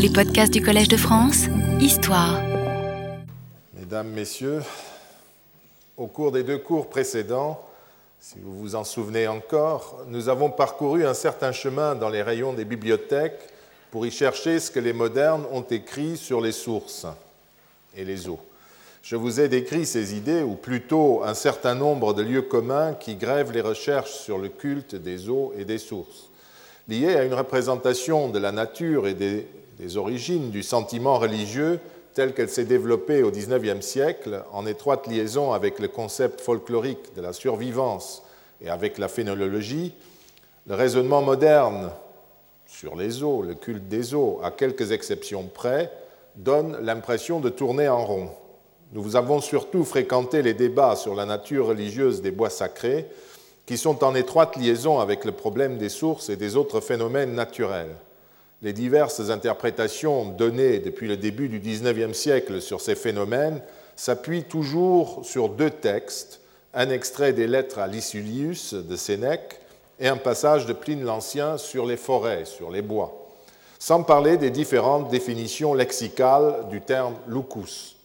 Les podcasts du Collège de France, Histoire. Mesdames, Messieurs, au cours des deux cours précédents, si vous vous en souvenez encore, nous avons parcouru un certain chemin dans les rayons des bibliothèques pour y chercher ce que les modernes ont écrit sur les sources et les eaux. Je vous ai décrit ces idées, ou plutôt un certain nombre de lieux communs qui grèvent les recherches sur le culte des eaux et des sources, liés à une représentation de la nature et des, origines du sentiment religieux tel qu'elle s'est développée au XIXe siècle, en étroite liaison avec le concept folklorique de la survivance et avec la phénologie, le raisonnement moderne sur les eaux, le culte des eaux, à quelques exceptions près, donne l'impression de tourner en rond. Nous avons surtout fréquenté les débats sur la nature religieuse des bois sacrés, qui sont en étroite liaison avec le problème des sources et des autres phénomènes naturels. Les diverses interprétations données depuis le début du XIXe siècle sur ces phénomènes s'appuient toujours sur deux textes, un extrait des lettres à Lysulius de Sénèque et un passage de Pline l'Ancien sur les forêts, sur les bois, sans parler des différentes définitions lexicales du terme lucus.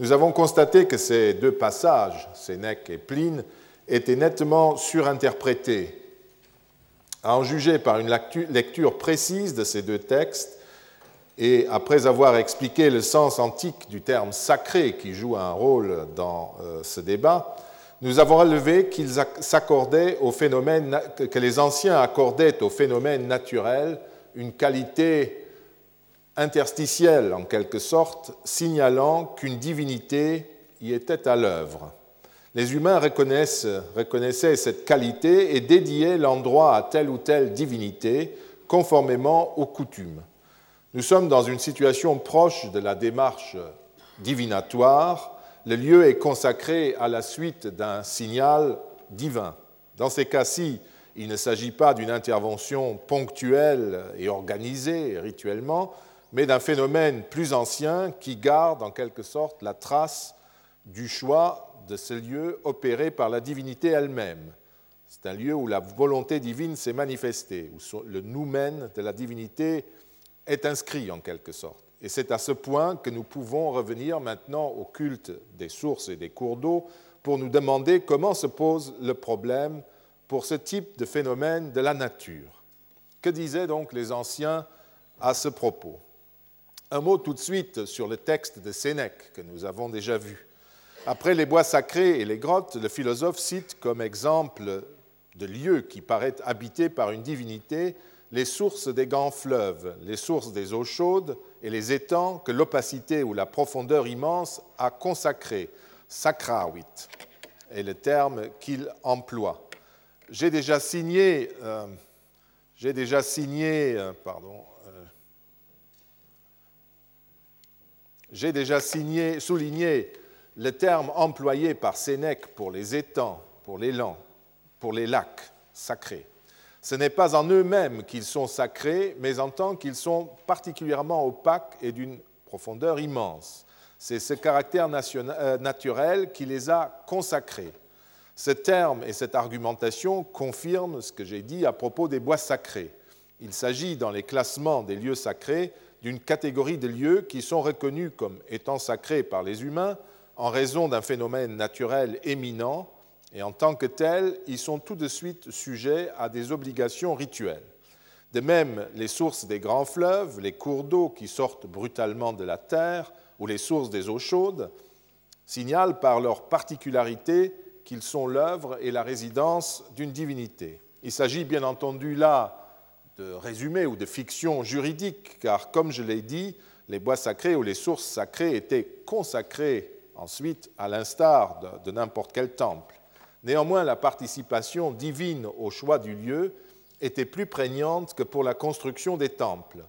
Nous avons constaté que ces deux passages, Sénèque et Pline, étaient nettement surinterprétés. À en juger par une lecture précise de ces deux textes, et après avoir expliqué le sens antique du terme sacré qui joue un rôle dans euh, ce débat, nous avons relevé qu'ils au phénomène, que les anciens accordaient au phénomène naturel une qualité interstitielle en quelque sorte, signalant qu'une divinité y était à l'œuvre. Les humains reconnaissaient cette qualité et dédiaient l'endroit à telle ou telle divinité conformément aux coutumes. Nous sommes dans une situation proche de la démarche divinatoire. Le lieu est consacré à la suite d'un signal divin. Dans ces cas-ci, il ne s'agit pas d'une intervention ponctuelle et organisée rituellement, mais d'un phénomène plus ancien qui garde en quelque sorte la trace du choix de ce lieu opéré par la divinité elle-même. C'est un lieu où la volonté divine s'est manifestée, où le noumen de la divinité est inscrit en quelque sorte. Et c'est à ce point que nous pouvons revenir maintenant au culte des sources et des cours d'eau pour nous demander comment se pose le problème pour ce type de phénomène de la nature. Que disaient donc les anciens à ce propos? Un mot tout de suite sur le texte de Sénèque que nous avons déjà vu. Après les bois sacrés et les grottes, le philosophe cite comme exemple de lieux qui paraissent habités par une divinité les sources des grands fleuves, les sources des eaux chaudes et les étangs que l'opacité ou la profondeur immense a consacrés, sacravit, est le terme qu'il emploie. J'ai déjà signé, euh, j'ai déjà signé, euh, pardon, J'ai déjà souligné le terme employé par Sénèque pour les étangs, pour les lands, pour les lacs sacrés. Ce n'est pas en eux-mêmes qu'ils sont sacrés, mais en tant qu'ils sont particulièrement opaques et d'une profondeur immense. C'est ce caractère euh, naturel qui les a consacrés. Ce terme et cette argumentation confirment ce que j'ai dit à propos des bois sacrés. Il s'agit, dans les classements des lieux sacrés, d'une catégorie de lieux qui sont reconnus comme étant sacrés par les humains en raison d'un phénomène naturel éminent, et en tant que tels, ils sont tout de suite sujets à des obligations rituelles. De même, les sources des grands fleuves, les cours d'eau qui sortent brutalement de la terre, ou les sources des eaux chaudes, signalent par leur particularité qu'ils sont l'œuvre et la résidence d'une divinité. Il s'agit bien entendu là de résumé ou de fiction juridique, car comme je l'ai dit, les bois sacrés ou les sources sacrées étaient consacrés ensuite à l'instar de, n'importe quel temple. Néanmoins, la participation divine au choix du lieu était plus prégnante que pour la construction des temples.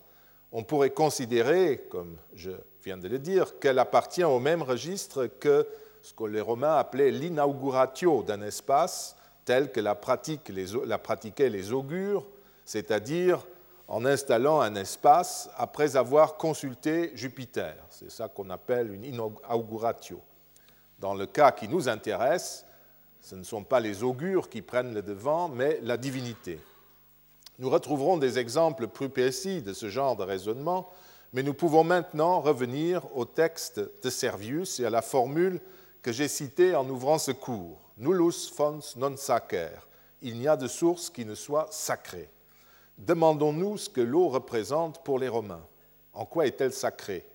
On pourrait considérer, comme je viens de le dire, qu'elle appartient au même registre que ce que les Romains appelaient l'inauguratio d'un espace, tel que la, pratique, la pratiquaient les augures c'est-à-dire en installant un espace après avoir consulté Jupiter. C'est ça qu'on appelle une inauguratio. Dans le cas qui nous intéresse, ce ne sont pas les augures qui prennent le devant, mais la divinité. Nous retrouverons des exemples plus précis de ce genre de raisonnement mais nous pouvons maintenant revenir au texte de Servius et à la formule que j'ai citée en ouvrant ce cours. Nullus fons non sacer. Il n'y a de source qui ne soit sacrée. Demandons-nous ce que l'eau représente pour les Romains. En quoi est-elle sacrée?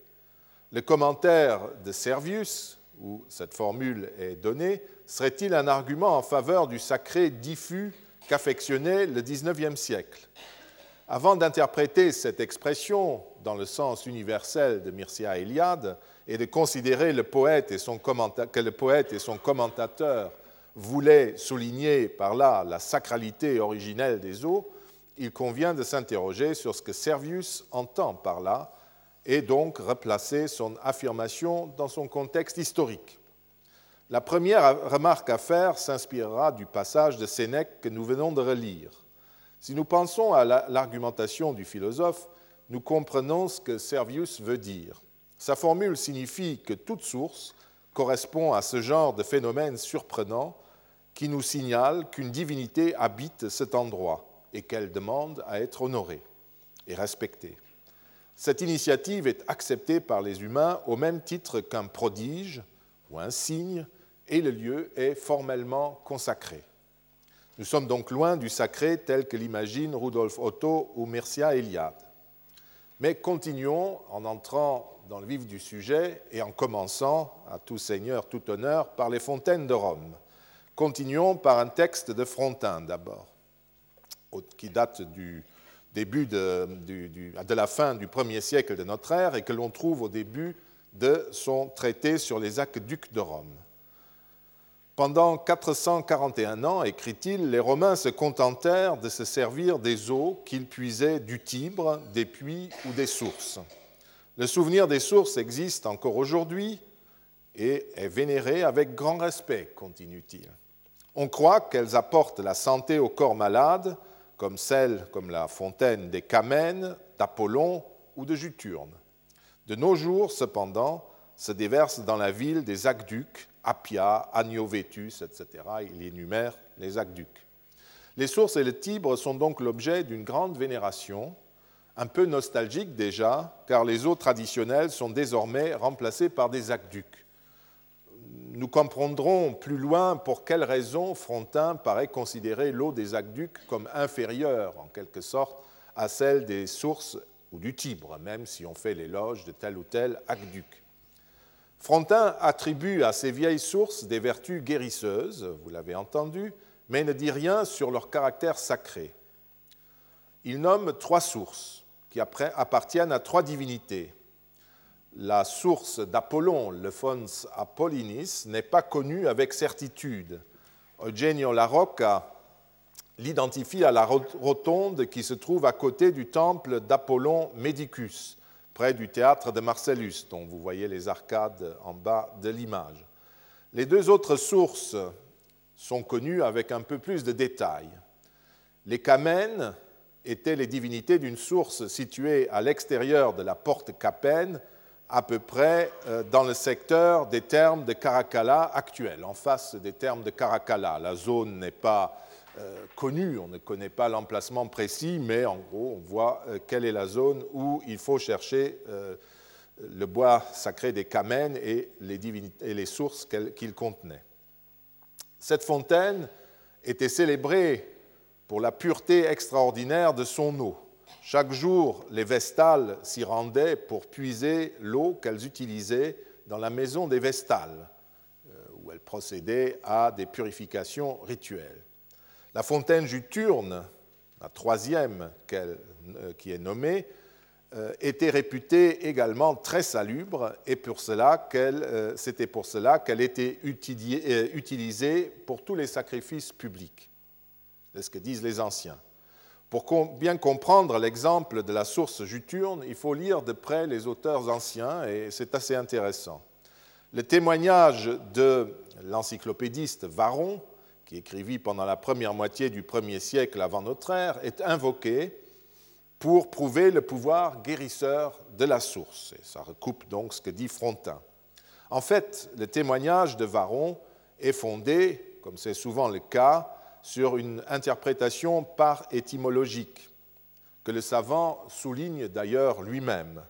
Le commentaire de Servius, où cette formule est donnée, serait-il un argument en faveur du sacré diffus qu'affectionnait le XIXe siècle? Avant d'interpréter cette expression dans le sens universel de Mircea Eliade et de considérer que le poète et son commentateur voulaient souligner par là la sacralité originelle des eaux, il convient de s'interroger sur ce que Servius entend par là et donc replacer son affirmation dans son contexte historique. La première remarque à faire s'inspirera du passage de Sénèque que nous venons de relire. Si nous pensons à l'argumentation du philosophe, nous comprenons ce que Servius veut dire. Sa formule signifie que toute source correspond à ce genre de phénomène surprenant qui nous signale qu'une divinité habite cet endroit et qu'elle demande à être honorée et respectée. Cette initiative est acceptée par les humains au même titre qu'un prodige ou un signe, et le lieu est formellement consacré. Nous sommes donc loin du sacré tel que l'imagine Rudolf Otto ou Mircea Eliade. Mais continuons en entrant dans le vif du sujet et en commençant, à tout seigneur, tout honneur, par les fontaines de Rome. Continuons par un texte de Frontin d'abord, qui date du début de, de, la fin du premier siècle de notre ère et que l'on trouve au début de son traité sur les aqueducs de Rome. Pendant 441 ans, écrit-il, les Romains se contentèrent de se servir des eaux qu'ils puisaient du Tibre, des puits ou des sources. Le souvenir des sources existe encore aujourd'hui et est vénéré avec grand respect, continue-t-il. On croit qu'elles apportent la santé au corps malade, comme celle comme la fontaine des Camènes, d'Apollon ou de Juturne. De nos jours, cependant, se déversent dans la ville des aqueducs Appia, Agnovetus, etc. Il énumère les aqueducs. Les sources et le Tibre sont donc l'objet d'une grande vénération, un peu nostalgique déjà, car les eaux traditionnelles sont désormais remplacées par des aqueducs. Nous comprendrons plus loin pour quelles raisons Frontin paraît considérer l'eau des aqueducs comme inférieure, en quelque sorte, à celle des sources ou du Tibre, même si on fait l'éloge de tel ou tel aqueduc. Frontin attribue à ces vieilles sources des vertus guérisseuses, vous l'avez entendu, mais ne dit rien sur leur caractère sacré. Il nomme trois sources qui appartiennent à trois divinités. La source d'Apollon, le Fons Apollinis, n'est pas connue avec certitude. Eugenio La Rocca l'identifie à la rotonde qui se trouve à côté du temple d'Apollon Medicus, près du théâtre de Marcellus, dont vous voyez les arcades en bas de l'image. Les deux autres sources sont connues avec un peu plus de détails. Les Camènes étaient les divinités d'une source située à l'extérieur de la porte Capène, à peu près euh, dans le secteur des termes de Caracalla actuels, en face des termes de Caracalla. La zone n'est pas euh, connu. On ne connaît pas l'emplacement précis, mais en gros, on voit euh, quelle est la zone où il faut chercher le bois sacré des Camènes et les, et les sources qu'il contenait. Cette fontaine était célébrée pour la pureté extraordinaire de son eau. Chaque jour, les Vestales s'y rendaient pour puiser l'eau qu'elles utilisaient dans la maison des Vestales, où elles procédaient à des purifications rituelles. La fontaine Juturne, la troisième euh, qui est nommée, euh, était réputée également très salubre et euh, c'était pour cela qu'elle était utilisée pour tous les sacrifices publics. C'est ce que disent les anciens. Pour bien comprendre l'exemple de la source juturne, il faut lire de près les auteurs anciens et c'est assez intéressant. Le témoignage de l'encyclopédiste Varon qui écrivit pendant la première moitié du premier siècle avant notre ère, est invoqué pour prouver le pouvoir guérisseur de la source. Et ça recoupe donc ce que dit Frontin. En fait, le témoignage de Varon est fondé, comme c'est souvent le cas, sur une interprétation par étymologique, que le savant souligne d'ailleurs lui-même.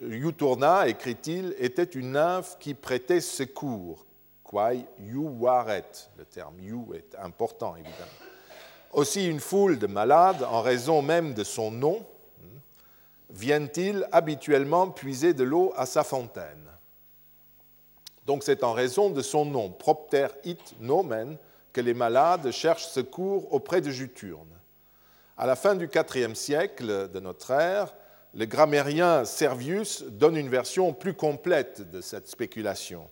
Iuturna, écrit-il, était une nymphe qui prêtait secours. Quai waret, le terme you est important évidemment. Aussi une foule de malades, en raison même de son nom, viennent-ils habituellement puiser de l'eau à sa fontaine. Donc c'est en raison de son nom, propter it nomen, que les malades cherchent secours auprès de Juturne. À la fin du IVe siècle de notre ère, le grammairien Servius donne une version plus complète de cette spéculation.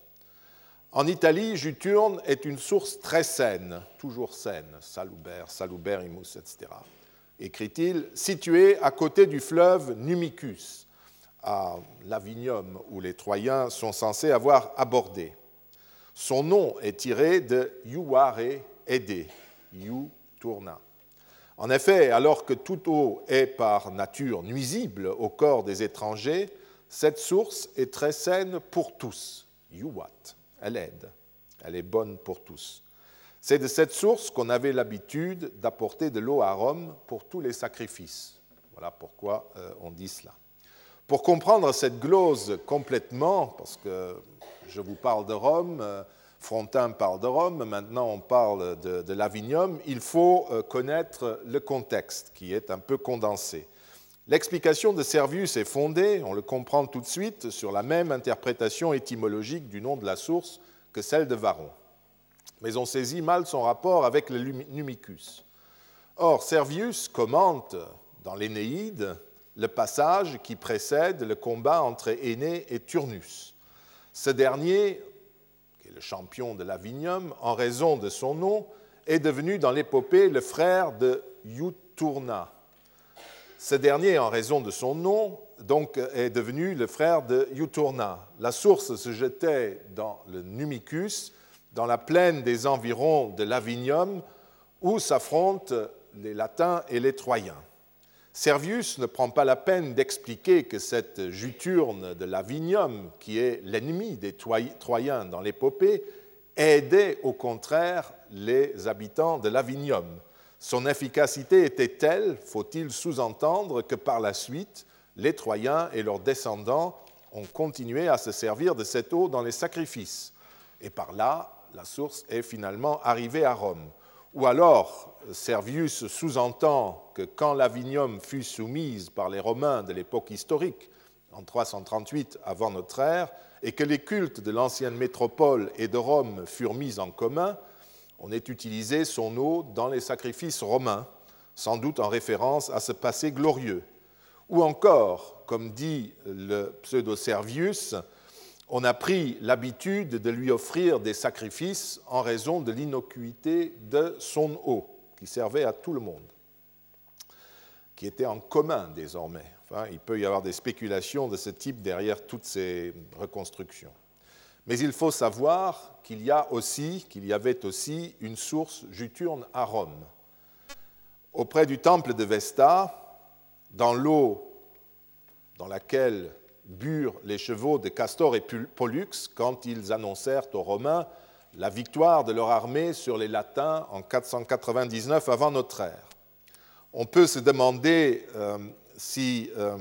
En Italie, Juturne est une source très saine, toujours saine, salubert, saluberimus, etc. Écrit-il, située à côté du fleuve Numicus, à Lavinium, où les Troyens sont censés avoir abordé. Son nom est tiré de Iuare Ede, Iu Tourna. En effet, alors que toute eau est par nature nuisible au corps des étrangers, cette source est très saine pour tous. Iuat elle aide, elle est bonne pour tous. C'est de cette source qu'on avait l'habitude d'apporter de l'eau à Rome pour tous les sacrifices. Voilà pourquoi euh, on dit cela. Pour comprendre cette glose complètement, parce que je vous parle de Rome, euh, Frontin parle de Rome, maintenant on parle de, l'Avinium, il faut euh, connaître le contexte qui est un peu condensé. L'explication de Servius est fondée, on le comprend tout de suite, sur la même interprétation étymologique du nom de la source que celle de Varon. Mais on saisit mal son rapport avec le Numicus. Or, Servius commente dans l'Énéide le passage qui précède le combat entre Énée et Turnus. Ce dernier, qui est le champion de l'Avinium, en raison de son nom, est devenu dans l'épopée le frère de Iuturna, ce dernier, en raison de son nom, donc, est devenu le frère de Iuturna. La source se jetait dans le Numicus, dans la plaine des environs de Lavinium, où s'affrontent les Latins et les Troyens. Servius ne prend pas la peine d'expliquer que cette Juturne de Lavinium, qui est l'ennemi des Troyens dans l'épopée, aidait au contraire les habitants de Lavinium. Son efficacité était telle, faut-il sous-entendre, que par la suite, les Troyens et leurs descendants ont continué à se servir de cette eau dans les sacrifices. Et par là, la source est finalement arrivée à Rome. Ou alors, Servius sous-entend que quand l'Avinium fut soumise par les Romains de l'époque historique, en 338 avant notre ère, et que les cultes de l'ancienne métropole et de Rome furent mis en commun, on ait utilisé son eau dans les sacrifices romains, sans doute en référence à ce passé glorieux. Ou encore, comme dit le pseudo-Servius, on a pris l'habitude de lui offrir des sacrifices en raison de l'innocuité de son eau, qui servait à tout le monde, qui était en commun désormais. Il peut y avoir des spéculations de ce type derrière toutes ces reconstructions. Mais il faut savoir qu'il y avait aussi une source juturne à Rome. Auprès du temple de Vesta, dans l'eau dans laquelle burent les chevaux de Castor et Pollux quand ils annoncèrent aux Romains la victoire de leur armée sur les Latins en 499 avant notre ère. On peut se demander euh, si euh,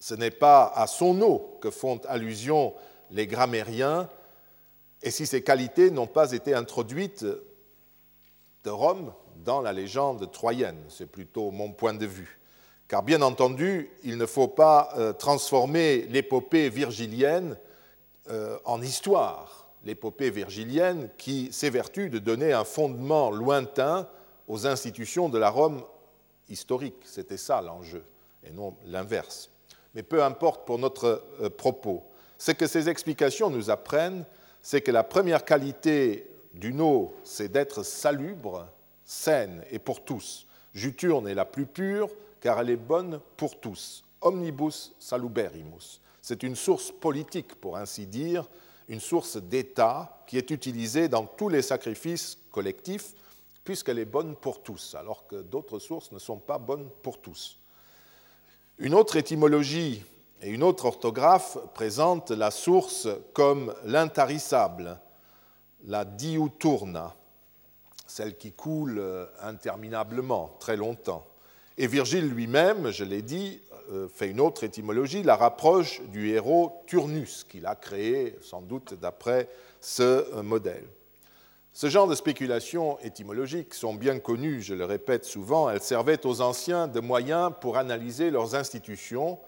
ce n'est pas à son eau que font allusion les grammairiens et si ces qualités n'ont pas été introduites de Rome dans la légende troyenne. C'est plutôt mon point de vue. Car bien entendu, il ne faut pas euh, transformer l'épopée virgilienne euh, en histoire. L'épopée virgilienne qui s'évertue de donner un fondement lointain aux institutions de la Rome historique. C'était ça l'enjeu, et non l'inverse. Mais peu importe pour notre euh, propos. Ce que ces explications nous apprennent, c'est que la première qualité d'une eau, c'est d'être salubre, saine et pour tous. Juturne est la plus pure car elle est bonne pour tous. Omnibus saluberimus. C'est une source politique, pour ainsi dire, une source d'État qui est utilisée dans tous les sacrifices collectifs, puisqu'elle est bonne pour tous, alors que d'autres sources ne sont pas bonnes pour tous. Une autre étymologie et une autre orthographe présente la source comme l'intarissable, la diuturna, celle qui coule interminablement, très longtemps. Et Virgile lui-même, je l'ai dit, euh, fait une autre étymologie, la rapproche du héros Turnus, qu'il a créé sans doute d'après ce euh, modèle. Ce genre de spéculations étymologiques sont bien connues, je le répète souvent, elles servaient aux anciens de moyens pour analyser leurs institutions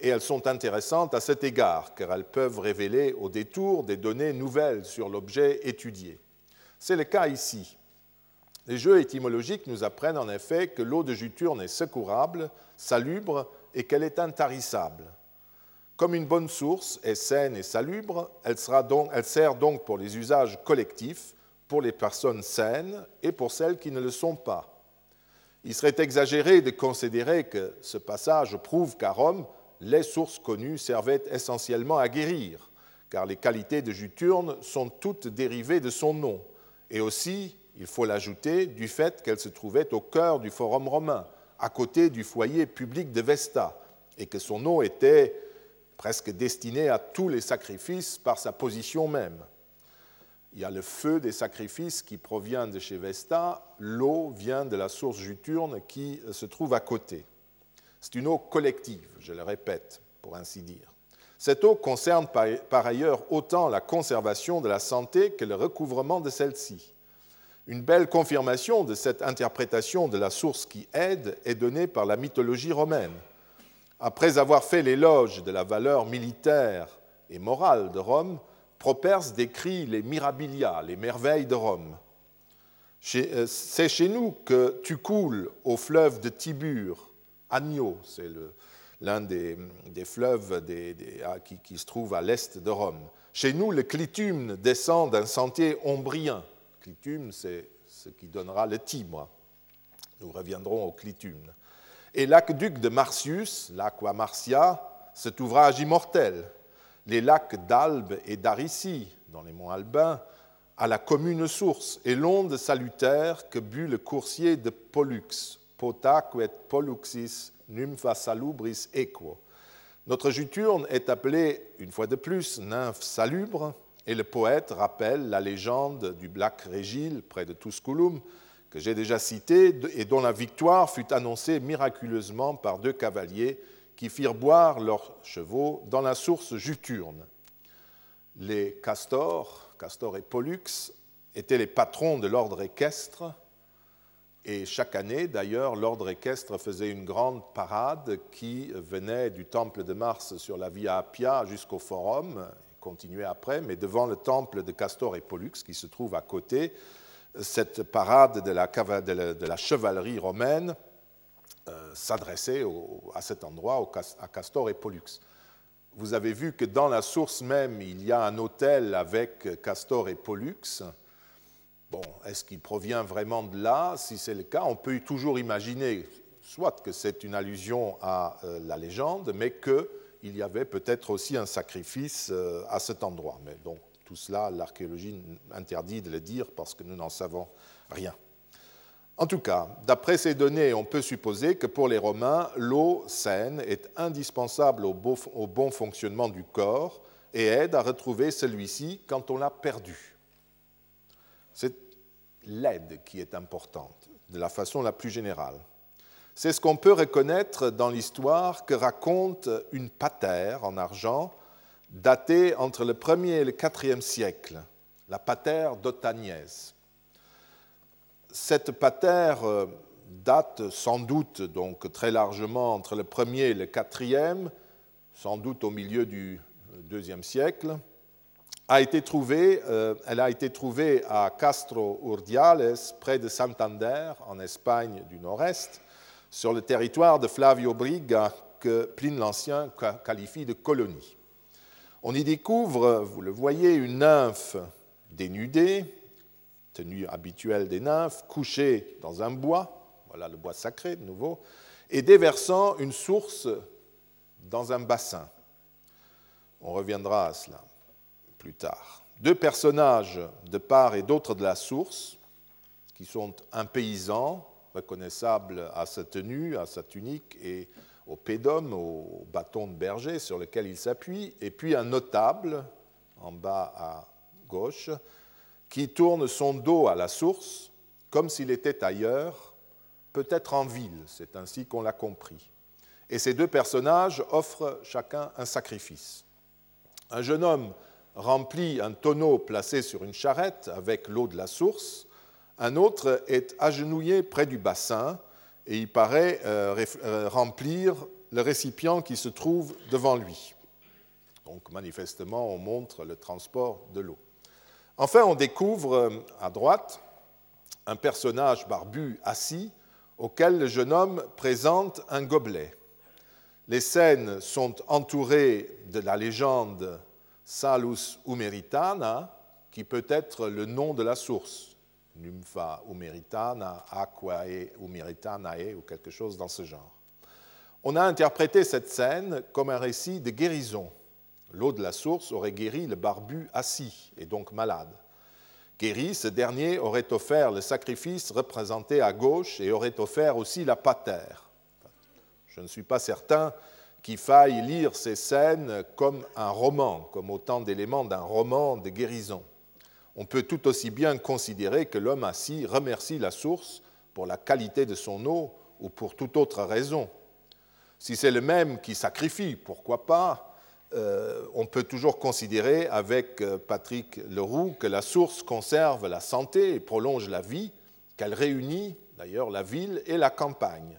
et elles sont intéressantes à cet égard, car elles peuvent révéler au détour des données nouvelles sur l'objet étudié. C'est le cas ici. Les jeux étymologiques nous apprennent en effet que l'eau de Juturne est secourable, salubre et qu'elle est intarissable. Comme une bonne source est saine et salubre, elle, elle sert donc pour les usages collectifs, pour les personnes saines et pour celles qui ne le sont pas. Il serait exagéré de considérer que ce passage prouve qu'à Rome, les sources connues servaient essentiellement à guérir, car les qualités de Juturne sont toutes dérivées de son nom, et aussi, il faut l'ajouter, du fait qu'elle se trouvait au cœur du forum romain, à côté du foyer public de Vesta, et que son eau était presque destinée à tous les sacrifices par sa position même. Il y a le feu des sacrifices qui provient de chez Vesta, l'eau vient de la source Juturne qui se trouve à côté. C'est une eau collective, je le répète, pour ainsi dire. Cette eau concerne par ailleurs autant la conservation de la santé que le recouvrement de celle-ci. Une belle confirmation de cette interprétation de la source qui aide est donnée par la mythologie romaine. Après avoir fait l'éloge de la valeur militaire et morale de Rome, Properce décrit les mirabilia, les merveilles de Rome. Euh, c'est chez nous que tu coules au fleuve de Tibur, Agno, c'est l'un des, fleuves ah, qui, se trouve à l'est de Rome. Chez nous, le clitume descend d'un sentier ombrien. Clitume, c'est ce qui donnera le Tibre. Nous reviendrons au clitume. Et l'aqueduc de Marcius, l'Aqua Marcia, cet ouvrage immortel. Les lacs d'Albe et d'Aricie, dans les monts Albins, à la commune source, et l'onde salutaire que but le coursier de Pollux, potaquet polluxis nympha salubris equo. Notre Juturne est appelée, une fois de plus, nymphe salubre, et le poète rappelle la légende du Black Régile près de Tusculum, que j'ai déjà cité, et dont la victoire fut annoncée miraculeusement par deux cavaliers qui firent boire leurs chevaux dans la source Juturne. Les castors, Castor et Pollux, étaient les patrons de l'ordre équestre et chaque année, d'ailleurs, l'ordre équestre faisait une grande parade qui venait du temple de Mars sur la Via Appia jusqu'au Forum, continuait après, mais devant le temple de Castor et Pollux qui se trouve à côté, cette parade de la, chevalerie romaine euh, s'adressait à cet endroit, à Castor et Pollux. Vous avez vu que dans la source même, il y a un hôtel avec Castor et Pollux, Bon, est-ce qu'il provient vraiment de là? Si c'est le cas, on peut toujours imaginer soit que c'est une allusion à euh, la légende, mais qu'il y avait peut-être aussi un sacrifice euh, à cet endroit. Mais donc tout cela, l'archéologie interdit de le dire parce que nous n'en savons rien. En tout cas, d'après ces données, on peut supposer que pour les Romains, l'eau saine est indispensable au bon fonctionnement du corps et aide à retrouver celui-ci quand on l'a perdu. C'est l'aide qui est importante, de la façon la plus générale. C'est ce qu'on peut reconnaître dans l'histoire que raconte une patère en argent datée entre le 1er et le 4e siècle, la patère d'Otagnès. Cette patère euh, date sans doute donc très largement entre le 1er et le 4e, sans doute au milieu du 2e siècle a été trouvée, euh, elle a été trouvée à Castro Urdiales, près de Santander, en Espagne du Nord-Est, sur le territoire de Flavio Briga, que Pline l'Ancien qualifie de colonie. On y découvre, vous le voyez, une nymphe dénudée, tenue habituelle des nymphes, couchée dans un bois, voilà le bois sacré de nouveau, et déversant une source dans un bassin. On reviendra à cela tard. Deux personnages de part et d'autre de la source, qui sont un paysan, reconnaissable à sa tenue, à sa tunique et au pédum, au bâton de berger sur lequel il s'appuie, et puis un notable, en bas à gauche, qui tourne son dos à la source, comme s'il était ailleurs, peut-être en ville, c'est ainsi qu'on l'a compris. Et ces deux personnages offrent chacun un sacrifice. Un jeune homme remplit un tonneau placé sur une charrette avec l'eau de la source, un autre est agenouillé près du bassin et il paraît euh, euh, remplir le récipient qui se trouve devant lui. Donc manifestement, on montre le transport de l'eau. Enfin, on découvre euh, à droite un personnage barbu assis auquel le jeune homme présente un gobelet. Les scènes sont entourées de la légende Salus Umeritana, qui peut être le nom de la source, Nympha Umeritana, Aquae Umeritanae, ou quelque chose dans ce genre. On a interprété cette scène comme un récit de guérison. L'eau de la source aurait guéri le barbu assis et donc malade. Guéri, ce dernier aurait offert le sacrifice représenté à gauche et aurait offert aussi la patère. Je ne suis pas certain qu'il faille lire ces scènes comme un roman, comme autant d'éléments d'un roman de guérison. On peut tout aussi bien considérer que l'homme assis remercie la source pour la qualité de son eau ou pour toute autre raison. Si c'est le même qui sacrifie, pourquoi pas? Euh, on peut toujours considérer avec euh, Patrick Leroux que la source conserve la santé et prolonge la vie, qu'elle réunit d'ailleurs la ville et la campagne.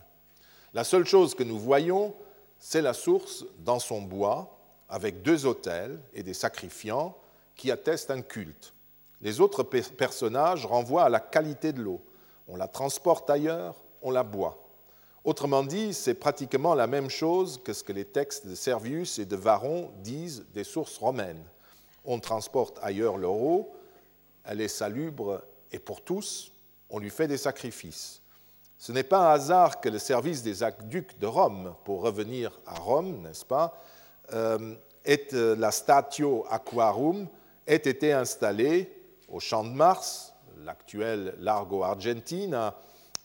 La seule chose que nous voyons, c'est la source dans son bois, avec deux autels et des sacrifiants qui attestent un culte. Les autres personnages renvoient à la qualité de l'eau. On la transporte ailleurs, on la boit. Autrement dit, c'est pratiquement la même chose que ce que les textes de Servius et de Varron disent des sources romaines. On transporte ailleurs leur eau, elle est salubre et pour tous, on lui fait des sacrifices. Ce n'est pas un hasard que le service des aqueducs de Rome, pour revenir à Rome, n'est-ce pas, euh, et euh, la Statio Aquarum ait été installé au Champ de Mars, l'actuel Largo Argentina,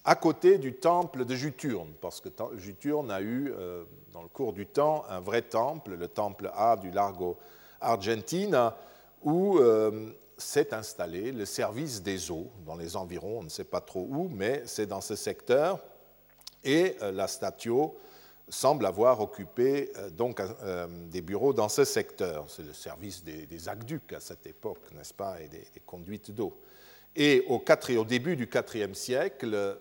à côté du temple de Juturne, parce que Juturne a eu, euh, dans le cours du temps, un vrai temple, le temple A du Largo Argentina, où euh, s'est installé le service des eaux dans les environs, on ne sait pas trop où, mais c'est dans ce secteur. Et euh, la Statio semble avoir occupé donc des bureaux dans ce secteur. C'est le service des, aqueducs à cette époque, n'est-ce pas, et des, conduites d'eau. Et au, début du IVe siècle,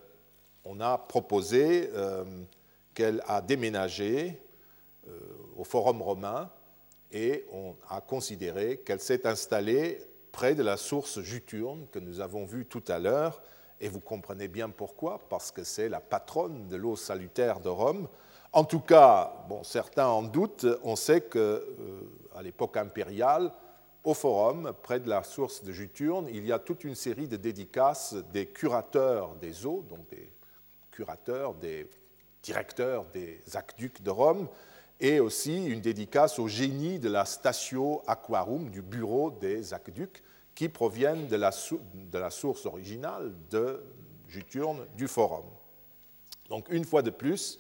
on a proposé euh, qu'elle a déménagé euh, au Forum romain et on a considéré qu'elle s'est installée près de la source Juturne que nous avons vue tout à l'heure. Et vous comprenez bien pourquoi, parce que c'est la patronne de l'eau salutaire de Rome. En tout cas, certains en doutent, on sait qu'à euh, l'époque impériale, au Forum, près de la source de Juturne, il y a toute une série de dédicaces des curateurs des eaux, donc des curateurs, des directeurs des aqueducs de Rome, et aussi une dédicace au génie de la Statio Aquarum, du bureau des aqueducs, qui proviennent de la source originale de Juturne du Forum. Donc une fois de plus,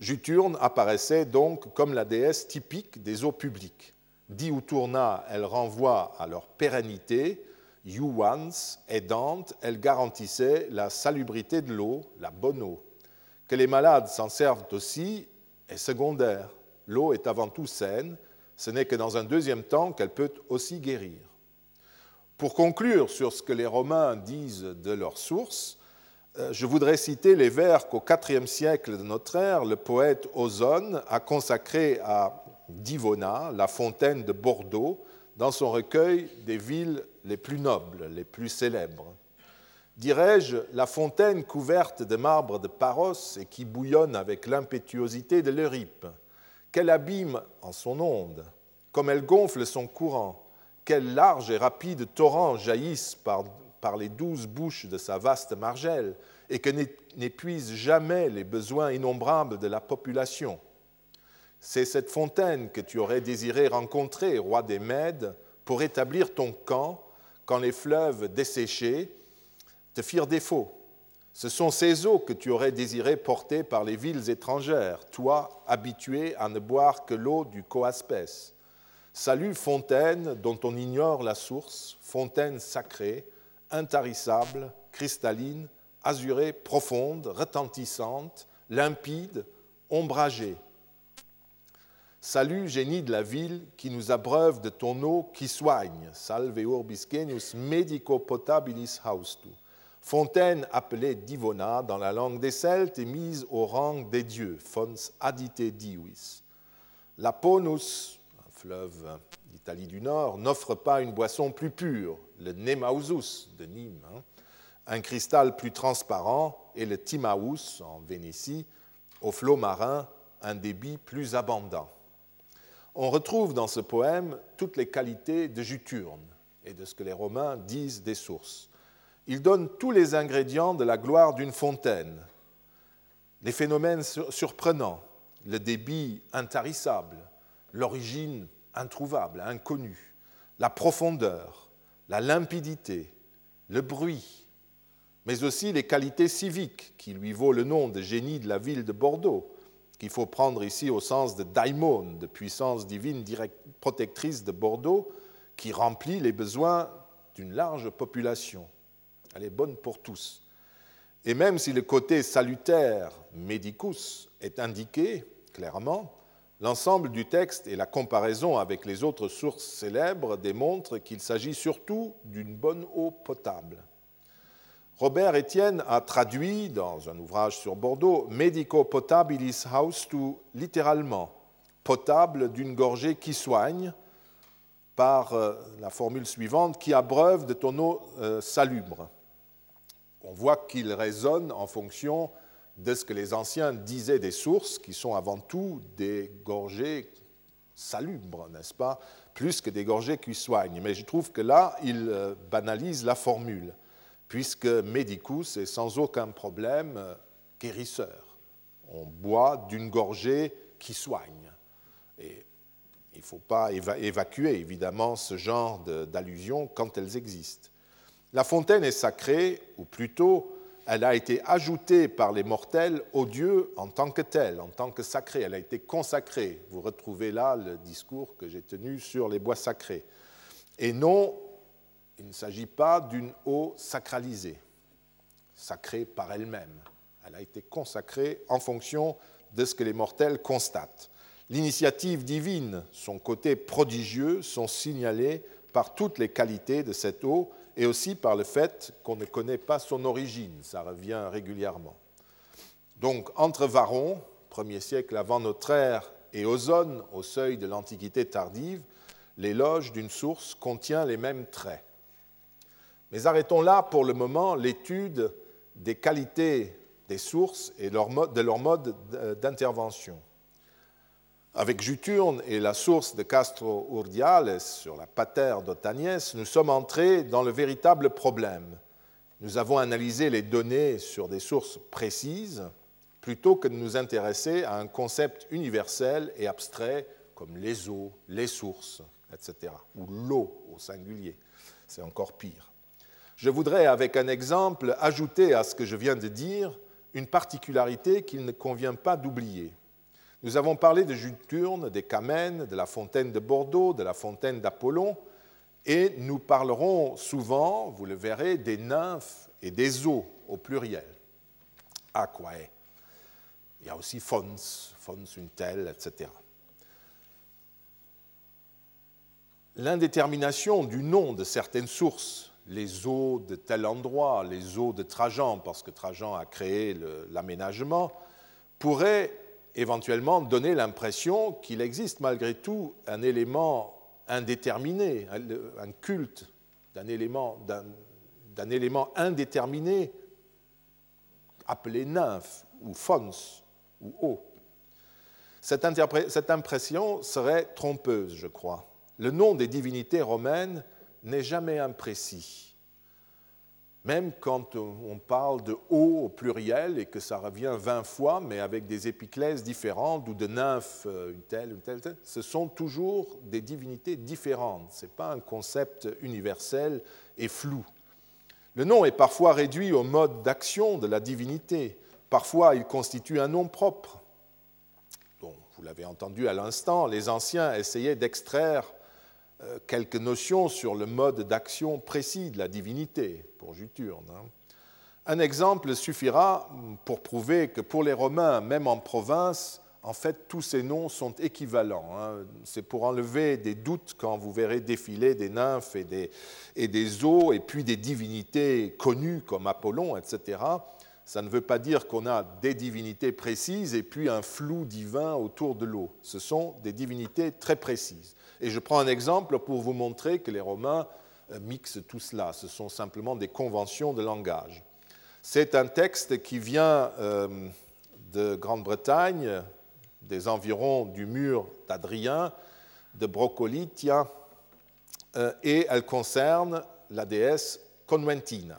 Juturne apparaissait donc comme la déesse typique des eaux publiques. Diuturna, elle renvoie à leur pérennité, Yuans, aidante, elle garantissait la salubrité de l'eau, la bonne eau. Que les malades s'en servent aussi est secondaire. L'eau est avant tout saine, ce n'est que dans un deuxième temps qu'elle peut aussi guérir. Pour conclure sur ce que les Romains disent de leur source, je voudrais citer les vers qu'au IVe siècle de notre ère, le poète Ozone a consacrés à Divona, la fontaine de Bordeaux, dans son recueil des villes les plus nobles, les plus célèbres. Dirais-je, la fontaine couverte de marbre de Paros et qui bouillonne avec l'impétuosité de l'Eurype, quel abîme en son onde, comme elle gonfle son courant, quel large et rapide torrent jaillissent par, les douze bouches de sa vaste margelle et que n'épuise jamais les besoins innombrables de la population. C'est cette fontaine que tu aurais désiré rencontrer, roi des Mèdes, pour établir ton camp quand les fleuves desséchés te firent défaut. Ce sont ces eaux que tu aurais désiré porter par les villes étrangères, toi habitué à ne boire que l'eau du coaspès. Salut fontaine dont on ignore la source, fontaine sacrée, intarissable, cristalline, azurée, profonde, retentissante, limpide, ombragée. Salut, génie de la ville, qui nous abreuve de ton eau qui soigne. Salve urbis genius medico potabilis haustu. Fontaine appelée Divona dans la langue des Celtes et mise au rang des dieux, fons adite divis. La Ponus, un fleuve d'Italie du Nord, n'offre pas une boisson plus pure, le Nemausus de Nîmes, hein. un cristal plus transparent, et le Timaus en Vénétie, au flot marin, un débit plus abondant. On retrouve dans ce poème toutes les qualités de Juturne et de ce que les Romains disent des sources il donne tous les ingrédients de la gloire d'une fontaine. Les phénomènes surprenants, le débit intarissable, l'origine introuvable, inconnue, la profondeur, la limpidité, le bruit, mais aussi les qualités civiques qui lui vaut le nom de génie de la ville de Bordeaux, qu'il faut prendre ici au sens de daimon, de puissance divine protectrice de Bordeaux, qui remplit les besoins d'une large population elle est bonne pour tous. Et même si le côté salutaire, medicus, est indiqué clairement, l'ensemble du texte et la comparaison avec les autres sources célèbres démontrent qu'il s'agit surtout d'une bonne eau potable. Robert Etienne a traduit dans un ouvrage sur Bordeaux Medico potabilis haustu littéralement potable d'une gorgée qui soigne par euh, la formule suivante qui abreuve de ton eau euh, salubre on voit qu'il résonne en fonction de ce que les anciens disaient des sources, qui sont avant tout des gorgées salubres, n'est-ce pas, plus que des gorgées qui soignent. Mais je trouve que là, il euh, banalise la formule, puisque médicus est sans aucun problème euh, guérisseur. On boit d'une gorgée qui soigne. Et il ne faut pas évacuer, évidemment, ce genre d'allusions quand elles existent. La fontaine est sacrée, ou plutôt, elle a été ajoutée par les mortels au Dieu en tant que telle, en tant que sacrée. Elle a été consacrée. Vous retrouvez là le discours que j'ai tenu sur les bois sacrés. Et non, il ne s'agit pas d'une eau sacralisée, sacrée par elle-même. Elle a été consacrée en fonction de ce que les mortels constatent. L'initiative divine, son côté prodigieux, sont signalés par toutes les qualités de cette eau et aussi par le fait qu'on ne connaît pas son origine, ça revient régulièrement. Donc entre Varon, premier siècle avant notre ère, et Ozone, au seuil de l'Antiquité tardive, l'éloge d'une source contient les mêmes traits. Mais arrêtons là pour le moment l'étude des qualités des sources et de leur mode d'intervention. Avec Juturne et la source de Castro Urdiales sur la pater d'Otagnès, nous sommes entrés dans le véritable problème. Nous avons analysé les données sur des sources précises plutôt que de nous intéresser à un concept universel et abstrait comme les eaux, les sources, etc., ou l'eau au singulier. C'est encore pire. Je voudrais, avec un exemple, ajouter à ce que je viens de dire une particularité qu'il ne convient pas d'oublier. Nous avons parlé de Juturne, des Camènes, de la fontaine de Bordeaux, de la fontaine d'Apollon, et nous parlerons souvent, vous le verrez, des nymphes et des eaux au pluriel. Aquae. Il y a aussi fons, fons une telle, etc. L'indétermination du nom de certaines sources, les eaux de tel endroit, les eaux de Trajan, parce que Trajan a créé l'aménagement, pourrait éventuellement donner l'impression qu'il existe malgré tout un élément indéterminé, un culte d'un élément, indéterminé appelé nymphe ou fons ou eau. Cette impression serait trompeuse, je crois. Le nom des divinités romaines n'est jamais imprécis même quand on parle de eau au pluriel et que ça revient 20 fois, mais avec des épiclèses différentes ou de nymphes, euh, une telle, une telle, ce sont toujours des divinités différentes. Ce n'est pas un concept universel et flou. Le nom est parfois réduit au mode d'action de la divinité. Parfois, il constitue un nom propre. Bon, vous l'avez entendu à l'instant, les anciens essayaient d'extraire euh, quelques notions sur le mode d'action précis de la divinité, pour Juturne. Hein. Un exemple suffira pour prouver que pour les Romains, même en province, en fait, tous ces noms sont équivalents. Hein. C'est pour enlever des doutes quand vous verrez défiler des nymphes et des, et des eaux, et puis des divinités connues comme Apollon, etc. Ça ne veut pas dire qu'on a des divinités précises et puis un flou divin autour de l'eau. Ce sont des divinités très précises. Et je prends un exemple pour vous montrer que les Romains euh, mixent tout cela. Ce sont simplement des conventions de langage. C'est un texte qui vient euh, de Grande-Bretagne, des environs du mur d'Adrien, de Brocolitia, euh, et elle concerne la déesse Conventina.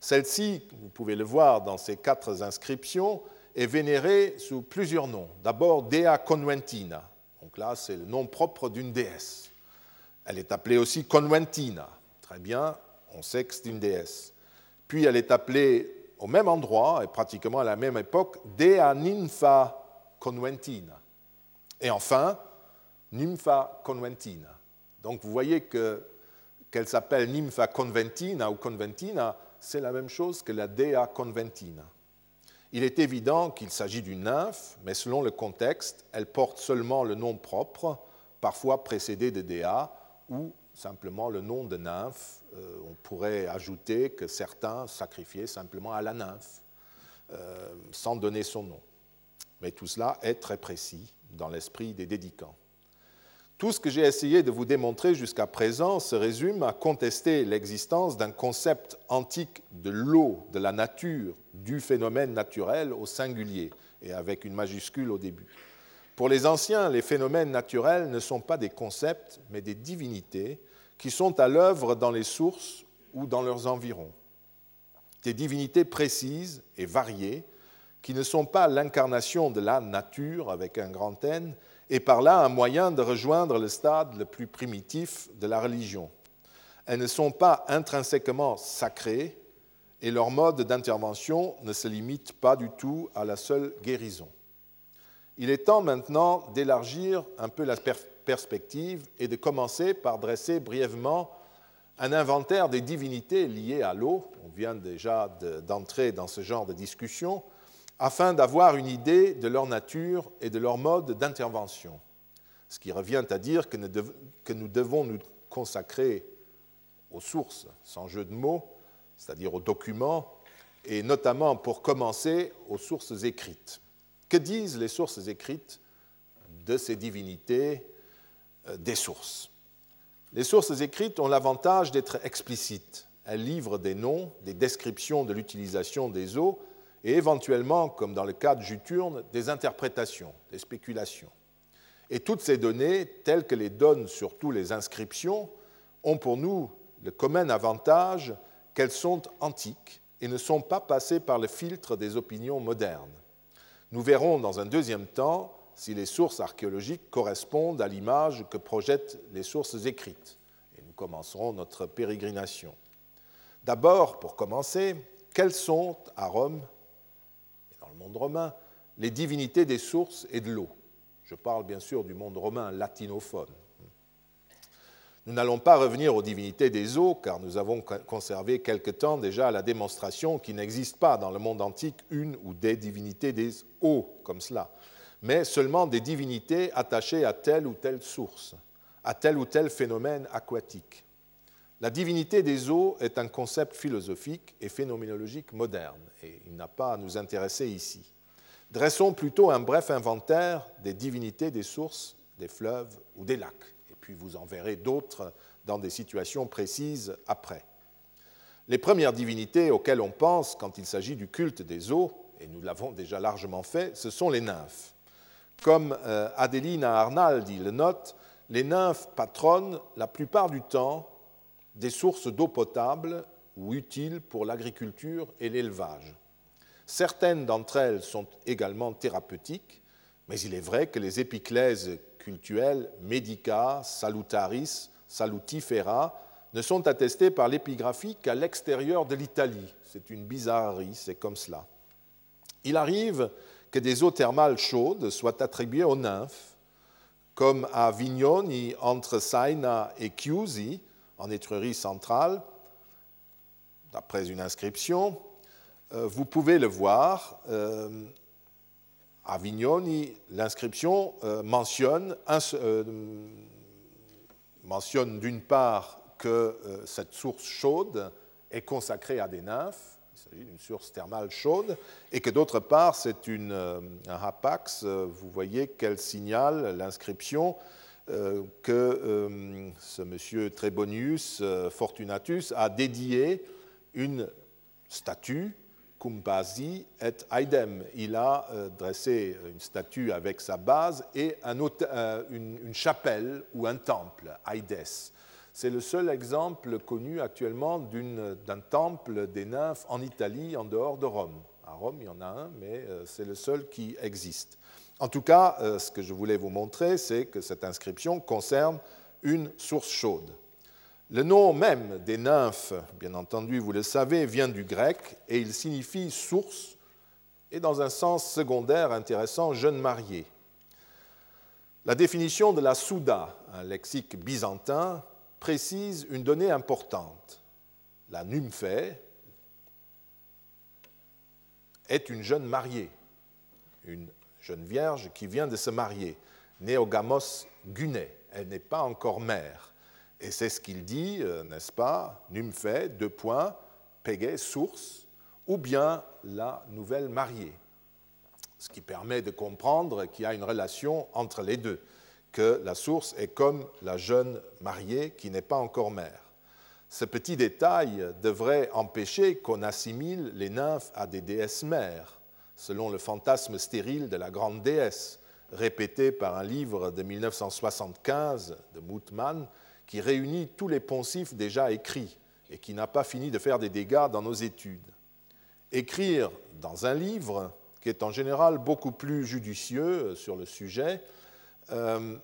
Celle-ci, vous pouvez le voir dans ces quatre inscriptions, est vénérée sous plusieurs noms. D'abord Dea Conventina, donc là c'est le nom propre d'une déesse. Elle est appelée aussi Conventina, très bien, on sait que c'est une déesse. Puis elle est appelée au même endroit et pratiquement à la même époque Dea Nympha Conventina. Et enfin, Nympha Conventina. Donc vous voyez que qu'elle s'appelle Nympha Conventina ou Conventina, c'est la même chose que la Dea Conventina. Il est évident qu'il s'agit d'une nymphe, mais selon le contexte, elle porte seulement le nom propre, parfois précédé de Dea, ou simplement le nom de nymphe. Euh, on pourrait ajouter que certains sacrifiaient simplement à la nymphe, euh, sans donner son nom. Mais tout cela est très précis dans l'esprit des dédicants. Tout ce que j'ai essayé de vous démontrer jusqu'à présent se résume à contester l'existence d'un concept antique de l'eau, de la nature, du phénomène naturel au singulier, et avec une majuscule au début. Pour les anciens, les phénomènes naturels ne sont pas des concepts, mais des divinités qui sont à l'œuvre dans les sources ou dans leurs environs. Des divinités précises et variées qui ne sont pas l'incarnation de la nature avec un grand N, et par là un moyen de rejoindre le stade le plus primitif de la religion. Elles ne sont pas intrinsèquement sacrées et leur mode d'intervention ne se limite pas du tout à la seule guérison. Il est temps maintenant d'élargir un peu la perspective et de commencer par dresser brièvement un inventaire des divinités liées à l'eau. On vient déjà d'entrer dans ce genre de discussion afin d'avoir une idée de leur nature et de leur mode d'intervention. Ce qui revient à dire que nous devons nous consacrer aux sources, sans jeu de mots, c'est-à-dire aux documents, et notamment pour commencer aux sources écrites. Que disent les sources écrites de ces divinités euh, des sources? Les sources écrites ont l'avantage d'être explicites. Elles livrent des noms, des descriptions de l'utilisation des eaux et éventuellement, comme dans le cas de Juturne, des interprétations, des spéculations. Et toutes ces données, telles que les donnent surtout les inscriptions, ont pour nous le commun avantage qu'elles sont antiques et ne sont pas passées par le filtre des opinions modernes. Nous verrons dans un deuxième temps si les sources archéologiques correspondent à l'image que projettent les sources écrites. Et nous commencerons notre pérégrination. D'abord, pour commencer, quelles sont à Rome, romain, les divinités des sources et de l'eau Je parle bien sûr du monde romain latinophone. Nous n'allons pas revenir aux divinités des eaux, car nous avons conservé quelque temps déjà la démonstration qu'il n'existe pas dans le monde antique une ou des divinités des eaux comme cela, mais seulement des divinités attachées à telle ou telle source, à tel ou tel phénomène aquatique. La divinité des eaux est un concept philosophique et phénoménologique moderne, et il n'a pas à nous intéresser ici. Dressons plutôt un bref inventaire des divinités des sources, des fleuves ou des lacs puis vous en verrez d'autres dans des situations précises après. Les premières divinités auxquelles on pense quand il s'agit du culte des eaux, et nous l'avons déjà largement fait, ce sont les nymphes. Comme euh, Adelina Arnaldi le note, les nymphes patronnent la plupart du temps des sources d'eau potable ou utiles pour l'agriculture et l'élevage. Certaines d'entre elles sont également thérapeutiques, mais il est vrai que les épiclèses cultuels Medica, Salutaris, Salutifera ne sont attestés par l'épigraphie qu'à l'extérieur de l'Italie. C'est une bizarrerie, c'est comme cela. Il arrive que des eaux thermales chaudes soient attribuées aux nymphes, comme à Vignoni entre Saina et Chiusi, en Étrurie centrale, d'après une inscription. vous pouvez le voir. à Vignoni, l'inscription mentionne, mentionne d'une part que cette source chaude est consacrée à des nymphes, il s'agit d'une source thermale chaude, et que d'autre part, c'est un hapax, vous voyez qu'elle signale l'inscription euh, que euh, ce monsieur Trebonius euh, Fortunatus a dédié une statue, Kumbasi et Aidem. Il a dressé une statue avec sa base et une, chapelle ou un temple, Aides. C'est le seul exemple connu actuellement d'un temple des nymphes en Italie en dehors de Rome. À Rome, il y en a un, mais c'est le seul qui existe. En tout cas, euh, ce que je voulais vous montrer, c'est que cette inscription concerne une source chaude. Le nom même des nymphes, bien entendu, vous le savez, vient du grec et il signifie source et dans un sens secondaire intéressant, jeune marié. La définition de la souda, un lexique byzantin, précise une donnée importante. La nymphée est une jeune mariée, une jeune vierge qui vient de se marier, Néogamos Guné. Elle n'est pas encore mère. Et c'est ce qu'il dit, euh, n'est-ce pas Nymphée, deux points, Pégé, source, ou bien la nouvelle mariée. Ce qui permet de comprendre qu'il y a une relation entre les deux, que la source est comme la jeune mariée qui n'est pas encore mère. Ce petit détail devrait empêcher qu'on assimile les nymphes à des déesses mères selon le fantasme stérile de la grande déesse, répété par un livre de 1975 de Moutman, qui réunit tous les poncifs déjà écrits et qui n'a pas fini de faire des dégâts dans nos études. Écrire dans un livre, qui est en général beaucoup plus judicieux sur le sujet, euh,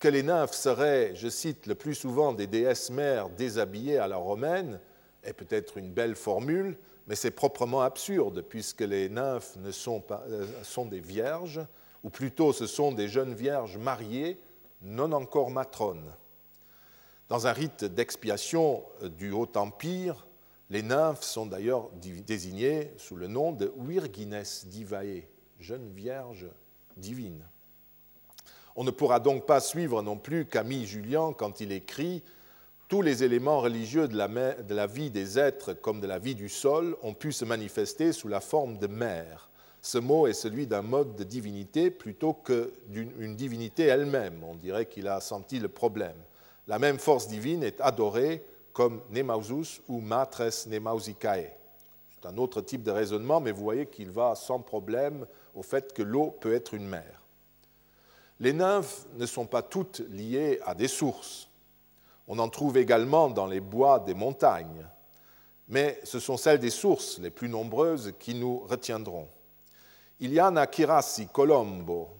que les nymphes seraient, je cite, le plus souvent des déesses mères déshabillées à la romaine, est peut-être une belle formule, mais c'est proprement absurde, puisque les nymphes ne sont, pas, euh, sont des vierges, ou plutôt ce sont des jeunes vierges mariées, non encore matrones. Dans un rite d'expiation euh, du Haut Empire, les nymphes sont d'ailleurs désignées sous le nom de Virgines divae, jeunes vierges divines. On ne pourra donc pas suivre non plus Camille Julien quand il écrit tous les éléments religieux de la, vie des êtres comme de la vie du sol ont pu se manifester sous la forme de mère. Ce mot est celui d'un mode de divinité plutôt que d'une divinité elle-même. On dirait qu'il a senti le problème. La même force divine est adorée comme Nemausus ou Matres Nemausicae. C'est un autre type de raisonnement, mais vous voyez qu'il va sans problème au fait que l'eau peut être une mer. Les nymphes ne sont pas toutes liées à des sources. On en trouve également dans les bois des montagnes, mais ce sont celles des sources les plus nombreuses qui nous retiendront. Iliana Kirasi Colombo,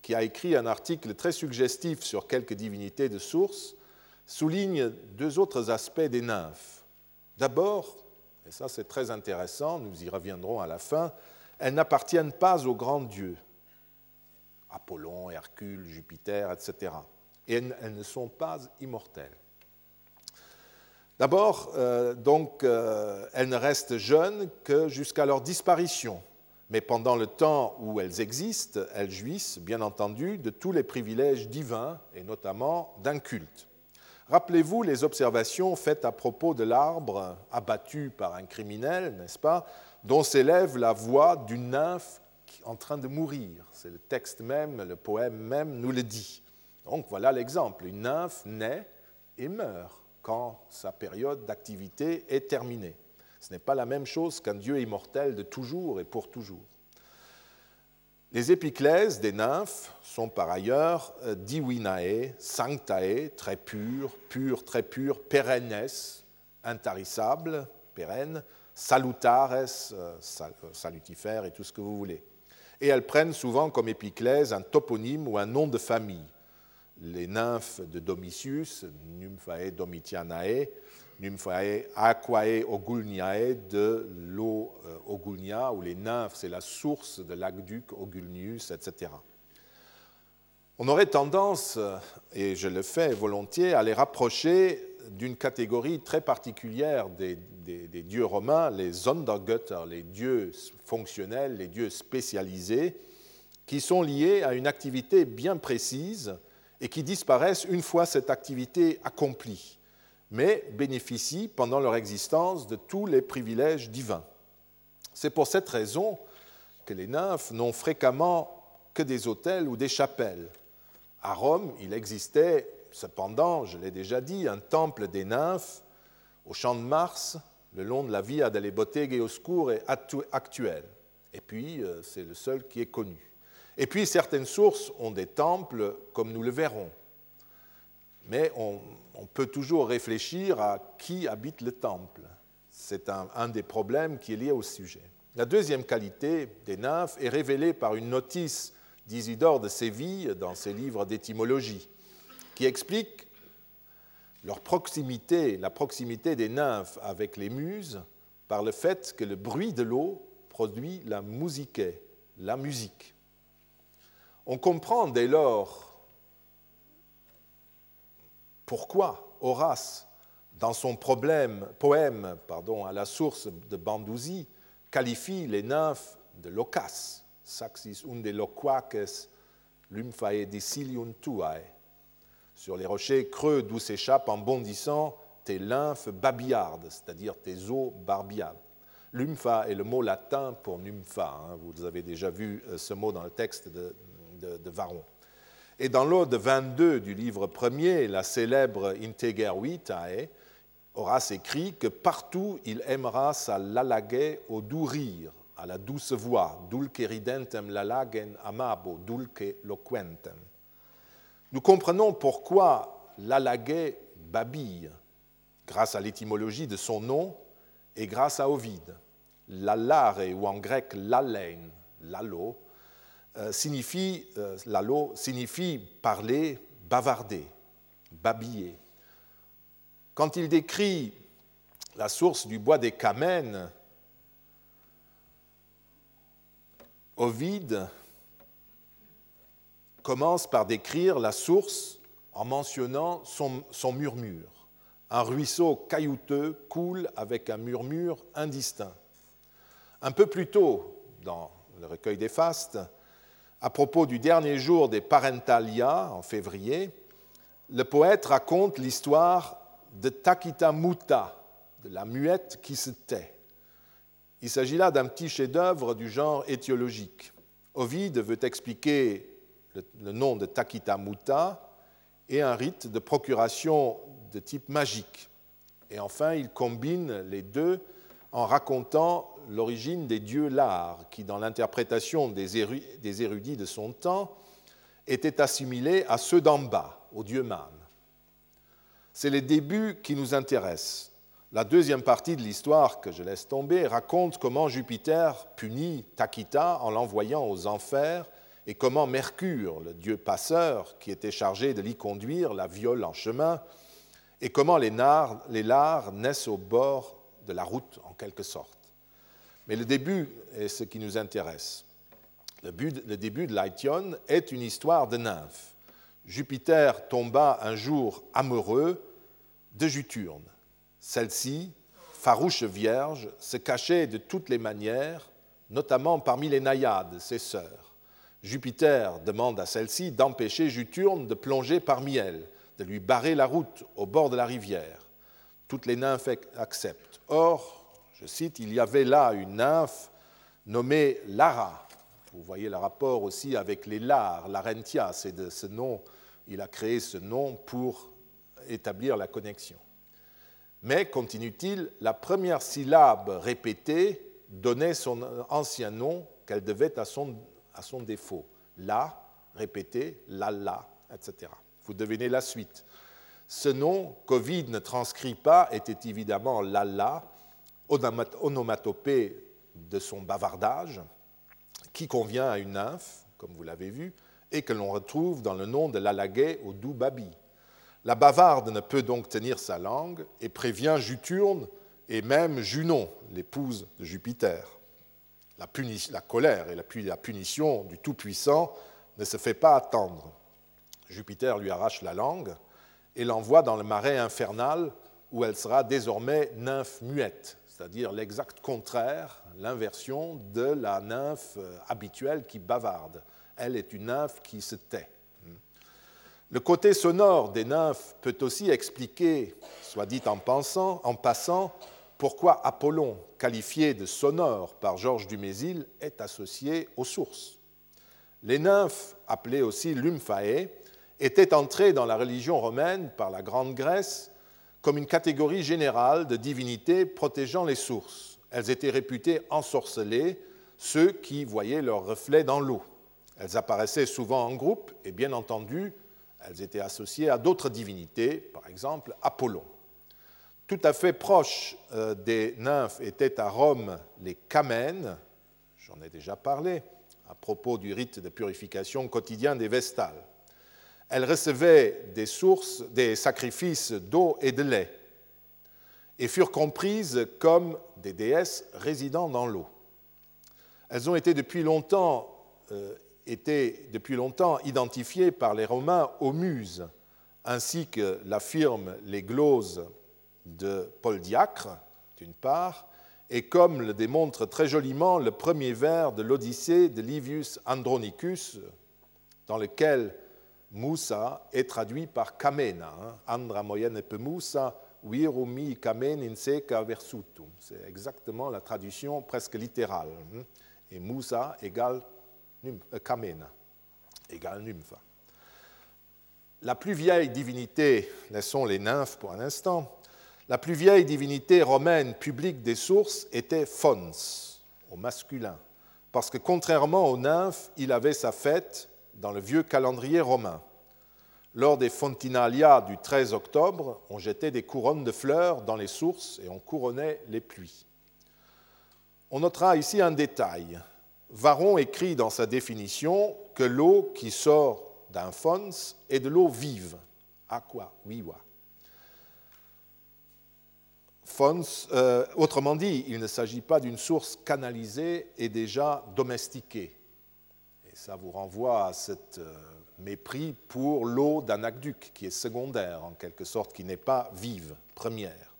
qui a écrit un article très suggestif sur quelques divinités de source, souligne deux autres aspects des nymphes. D'abord, et ça c'est très intéressant, nous y reviendrons à la fin, elles n'appartiennent pas aux grands dieux, Apollon, Hercule, Jupiter, etc. Et elles ne sont pas immortelles. D'abord, euh, donc, euh, elles ne restent jeunes que jusqu'à leur disparition, mais pendant le temps où elles existent, elles jouissent, bien entendu, de tous les privilèges divins, et notamment d'un culte. Rappelez-vous les observations faites à propos de l'arbre abattu par un criminel, n'est-ce pas, dont s'élève la voix d'une nymphe en train de mourir. C'est le texte même, le poème même nous le dit. Donc voilà l'exemple. Une nymphe naît et meurt quand sa période d'activité est terminée. Ce n'est pas la même chose qu'un Dieu immortel de toujours et pour toujours. Les épiclèses des nymphes sont par ailleurs euh, diwinae, sanctae, très pures, pures, très pures, perennes, intarissables, pérennes, salutares, euh, salutifères et tout ce que vous voulez. Et elles prennent souvent comme épiclèse un toponyme ou un nom de famille les nymphes de Domitius, Nymphae Domitianae, Nymphae Aquae Ogulniae de l'eau euh, Ogulnia, où les nymphes, c'est la source de l'aqueduc Ogulnius, etc. On aurait tendance, et je le fais volontiers, à les rapprocher d'une catégorie très particulière des, dieux romains, les Sondergötter, les dieux fonctionnels, les dieux spécialisés, qui sont liés à une activité bien précise et qui disparaissent une fois cette activité accomplie, mais bénéficient pendant leur existence de tous les privilèges divins. C'est pour cette raison que les nymphes n'ont fréquemment que des hôtels ou des chapelles. À Rome, il existait cependant, je l'ai déjà dit, un temple des nymphes au champ de Mars, le long de la Via delle Botteghe Oscure est actuel. Et puis, euh, c'est le seul qui est connu. Et puis, certaines sources ont des temples, comme nous le verrons. Mais on, peut toujours réfléchir à qui habite le temple. C'est un, des problèmes qui est lié au sujet. La deuxième qualité des nymphes est révélée par une notice d'Isidore de Séville dans ses livres d'étymologie qui explique leur proximité, la proximité des nymphes avec les muses par le fait que le bruit de l'eau produit la musique, la musique. On comprend dès lors pourquoi Horace, dans son problème, poème pardon, à la source de Bandouzi, qualifie les nymphes de locas, saxis unde loquaces lymphae decilium tuae, sur les rochers creux d'où s'échappent en bondissant tes lymphes babillardes, c'est-à-dire tes eaux barbiades. Lympha est le mot latin pour nympha. Hein. vous avez déjà vu euh, ce mot dans le texte de, de, Varon. Et dans l'ode 22 du livre premier, la célèbre Integer Vitae, Horace écrit que partout il aimera sa lalague au doux rire, à la douce voix, dulce ridentem lalagen amabo, dulce loquentem. Nous comprenons pourquoi l'Alaguet babille, grâce à l'étymologie de son nom et grâce à Ovide. L'allare, ou en grec l'alein, l'allo, euh, signifie, euh, signifie parler, bavarder, babiller. Quand il décrit la source du bois des Camènes, Ovide commence par décrire la source en mentionnant son, murmure. Un ruisseau caillouteux coule avec un murmure indistinct. Un peu plus tôt, dans le recueil des fastes, à propos du dernier jour des Parentalia, en février, le poète raconte l'histoire de Takita Muta, de la muette qui se tait. Il s'agit là d'un petit chef-d'œuvre du genre étiologique. Ovide veut expliquer le, nom de Takita Muta, et un rite de procuration de type magique. Et enfin, il combine les deux en racontant l'origine des dieux Lars, qui, dans l'interprétation des érudits de son temps, étaient assimilés à ceux d'en bas, aux dieux mânes. C'est les débuts qui nous intéressent. La deuxième partie de l'histoire que je laisse tomber raconte comment Jupiter punit Takita en l'envoyant aux enfers et comment Mercure, le dieu passeur qui était chargé de l'y conduire, la viole en chemin, et comment les, nards, les lards naissent au bord de la route en quelque sorte. Mais le début est ce qui nous intéresse. Le, début de l'Aïtion est une histoire de nymphes. Jupiter tomba un jour amoureux de Juturne. Celle-ci, farouche vierge, se cachait de toutes les manières, notamment parmi les naïades, ses sœurs. Jupiter demande à celle-ci d'empêcher Juturne de plonger parmi elles, de lui barrer la route au bord de la rivière. Toutes les nymphes acceptent. Je cite, il y avait là une nymphe nommée Lara. Vous voyez le rapport aussi avec les Lars, Larentia, c'est de ce nom, il a créé ce nom pour établir la connexion. Mais, continue-t-il, la première syllabe répétée donnait son ancien nom qu'elle devait à son à son défaut. La, répété, la, la, etc. Vous devinez la suite. Ce nom Covid ne transcrit pas était évidemment la, onomatopée de son bavardage, qui convient à une nymphe, comme vous l'avez vu, et que l'on retrouve dans le nom de l'Alaguet au doux Babi. La bavarde ne peut donc tenir sa langue et prévient Juturne et même Junon, l'épouse de Jupiter la, colère et la, punition du Tout-Puissant ne se fait pas attendre. Jupiter lui arrache la langue et l'envoie dans le marais infernal où elle sera désormais nymphe muette, c'est-à-dire l'exact contraire, l'inversion de la nymphe euh, habituelle qui bavarde. Elle est une nymphe qui se tait. Le côté sonore des nymphes peut aussi expliquer, soit dit en, passant, pourquoi Apollon, qualifié de sonore par Georges Dumézil, est associé aux sources. Les nymphes, appelées aussi lymphae, étaient entrées dans la religion romaine par la Grande Grèce comme une catégorie générale de divinités protégeant les sources. Elles étaient réputées ensorcelées, ceux qui voyaient leur reflet dans l'eau. Elles apparaissaient souvent en groupe et bien entendu, elles étaient associées à d'autres divinités, par exemple Apollon. Tout à fait proches euh, des nymphes étaient à Rome les camènes, j'en ai déjà parlé à propos du rite de purification quotidien des Vestales. Elles recevaient des sources, des sacrifices d'eau et de lait, et furent comprises comme des déesses résidant dans l'eau. Elles ont été depuis longtemps, euh, depuis longtemps identifiées par les Romains aux muses, ainsi que l'affirment les gloses de Paul Diacre, d'une part, et comme le démontre très joliment le premier vers de l'Odyssée de Livius Andronicus, dans lequel Moussa est traduit par Kamena. Hein. Andra moyenepe Moussa, wirumi kamen inseka versutum. C'est exactement la traduction presque littérale. Hein. Et Moussa égale euh, Kamena, égale Nympha. La plus vieille divinité, laissons les nymphes pour un instant, la plus vieille divinité romaine publique des sources était Fons, au masculin, parce que contrairement aux nymphes, il avait sa fête dans le vieux calendrier romain. Lors des Fontinalia du 13 octobre, on jetait des couronnes de fleurs dans les sources et on couronnait les pluies. On notera ici un détail. Varon écrit dans sa définition que l'eau qui sort d'un fons est de l'eau vive, aqua viva. Fons, euh, autrement dit, il ne s'agit pas d'une source canalisée et déjà domestiquée. Ça vous renvoie à cette euh, mépris pour l'eau d'un aqueduc, qui est secondaire en quelque sorte, qui n'est pas vive, première.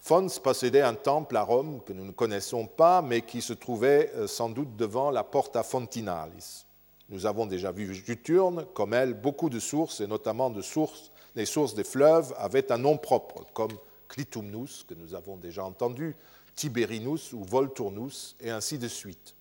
Fons possédait un temple à Rome que nous ne connaissons pas, mais qui se trouvait euh, sans doute devant la Porta Fontinalis. Nous avons déjà vu Juturne, comme elle, beaucoup de sources, et notamment de sources, les sources des fleuves, avaient un nom propre, comme Clitumnus, que nous avons déjà entendu, Tiberinus ou Volturnus, et ainsi de suite.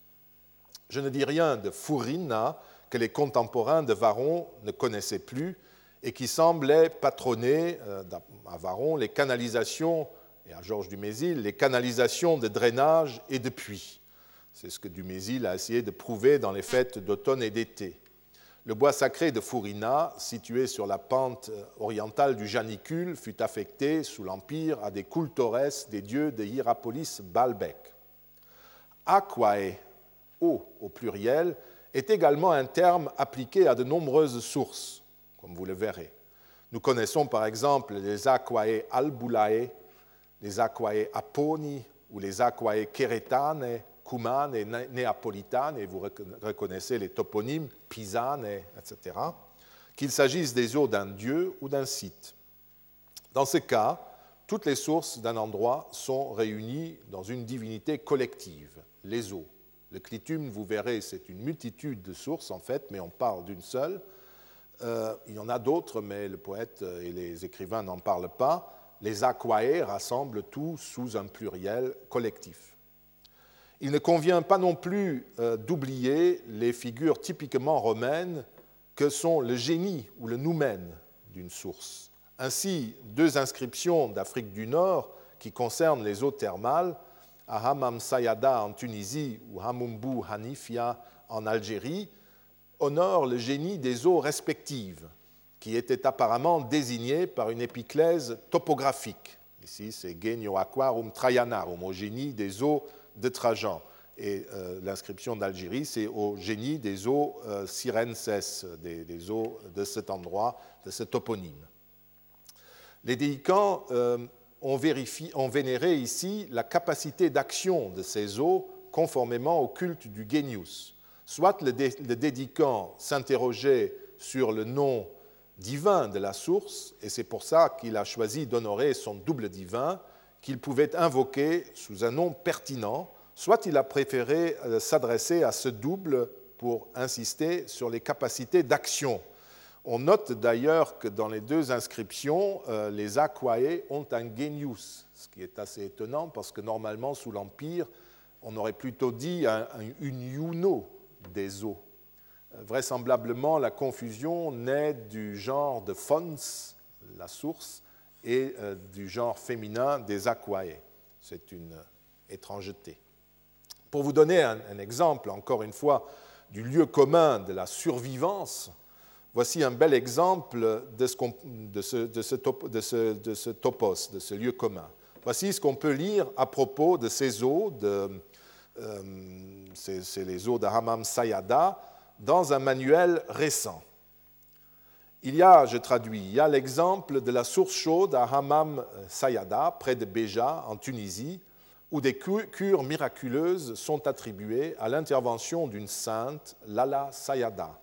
Je ne dis rien de Furina, que les contemporains de Varon ne connaissaient plus et qui semblait patronner euh, à Varon les canalisations, et à Georges Dumézil, les canalisations de drainage et de puits. C'est ce que Dumézil a essayé de prouver dans les fêtes d'automne et d'été. Le bois sacré de Furina, situé sur la pente euh, orientale du Janicule, fut affecté sous l'Empire à des cultores des dieux de Hierapolis Baalbec. Aquae, eau au pluriel, est également un terme appliqué à de nombreuses sources, comme vous le verrez. Nous connaissons par exemple les aquae albulae, les aquae aponi ou les aquae keretane, cumane et néapolitane, et vous reconnaissez les toponymes pisane, etc., qu'il s'agisse des eaux d'un dieu ou d'un site. Dans ce cas, toutes les sources d'un endroit sont réunies dans une divinité collective, les eaux. Le clitum, vous verrez, c'est une multitude de sources en fait, mais on parle d'une seule. Euh, il y en a d'autres, mais le poète et les écrivains n'en parlent pas. Les aquae rassemblent tout sous un pluriel collectif. Il ne convient pas non plus euh, d'oublier les figures typiquement romaines que sont le génie ou le noumen d'une source. Ainsi, deux inscriptions d'Afrique du Nord qui concernent les eaux thermales à Sayada en Tunisie ou Hamumbu Hanifia en Algérie, honorent le génie des eaux respectives, qui étaient apparemment désignées par une épiclèse topographique. Ici, c'est Genio Aquarum Traianarum, au génie des eaux de Trajan. Et euh, l'inscription d'Algérie, c'est au génie des eaux euh, sirenses, des, eaux de cet endroit, de ce toponyme. Les déicans euh, on, vérifie, vénérait ici la capacité d'action de ces eaux conformément au culte du genius. Soit le, dédicant s'interrogeait sur le nom divin de la source, et c'est pour ça qu'il a choisi d'honorer son double divin, qu'il pouvait invoquer sous un nom pertinent, soit il a préféré euh, s'adresser à ce double pour insister sur les capacités d'action. On note d'ailleurs que dans les deux inscriptions, euh, les Aquae ont un genius, ce qui est assez étonnant parce que normalement, sous l'Empire, on aurait plutôt dit une yuno des eaux. Euh, vraisemblablement, la confusion naît du genre de fons, la source, et euh, du genre féminin des aquae. C'est une étrangeté. Pour vous donner un, exemple, encore une fois, du lieu commun de la survivance, voici un bel exemple de ce, topos, de ce lieu commun. Voici ce qu'on peut lire à propos de ces eaux, euh, c'est les eaux de Hammam Sayada, dans un manuel récent. Il y a, je traduis, il y a l'exemple de la source chaude à Hammam Sayada, près de Béja, en Tunisie, où des cures miraculeuses sont attribuées à l'intervention d'une sainte, Lala Sayada.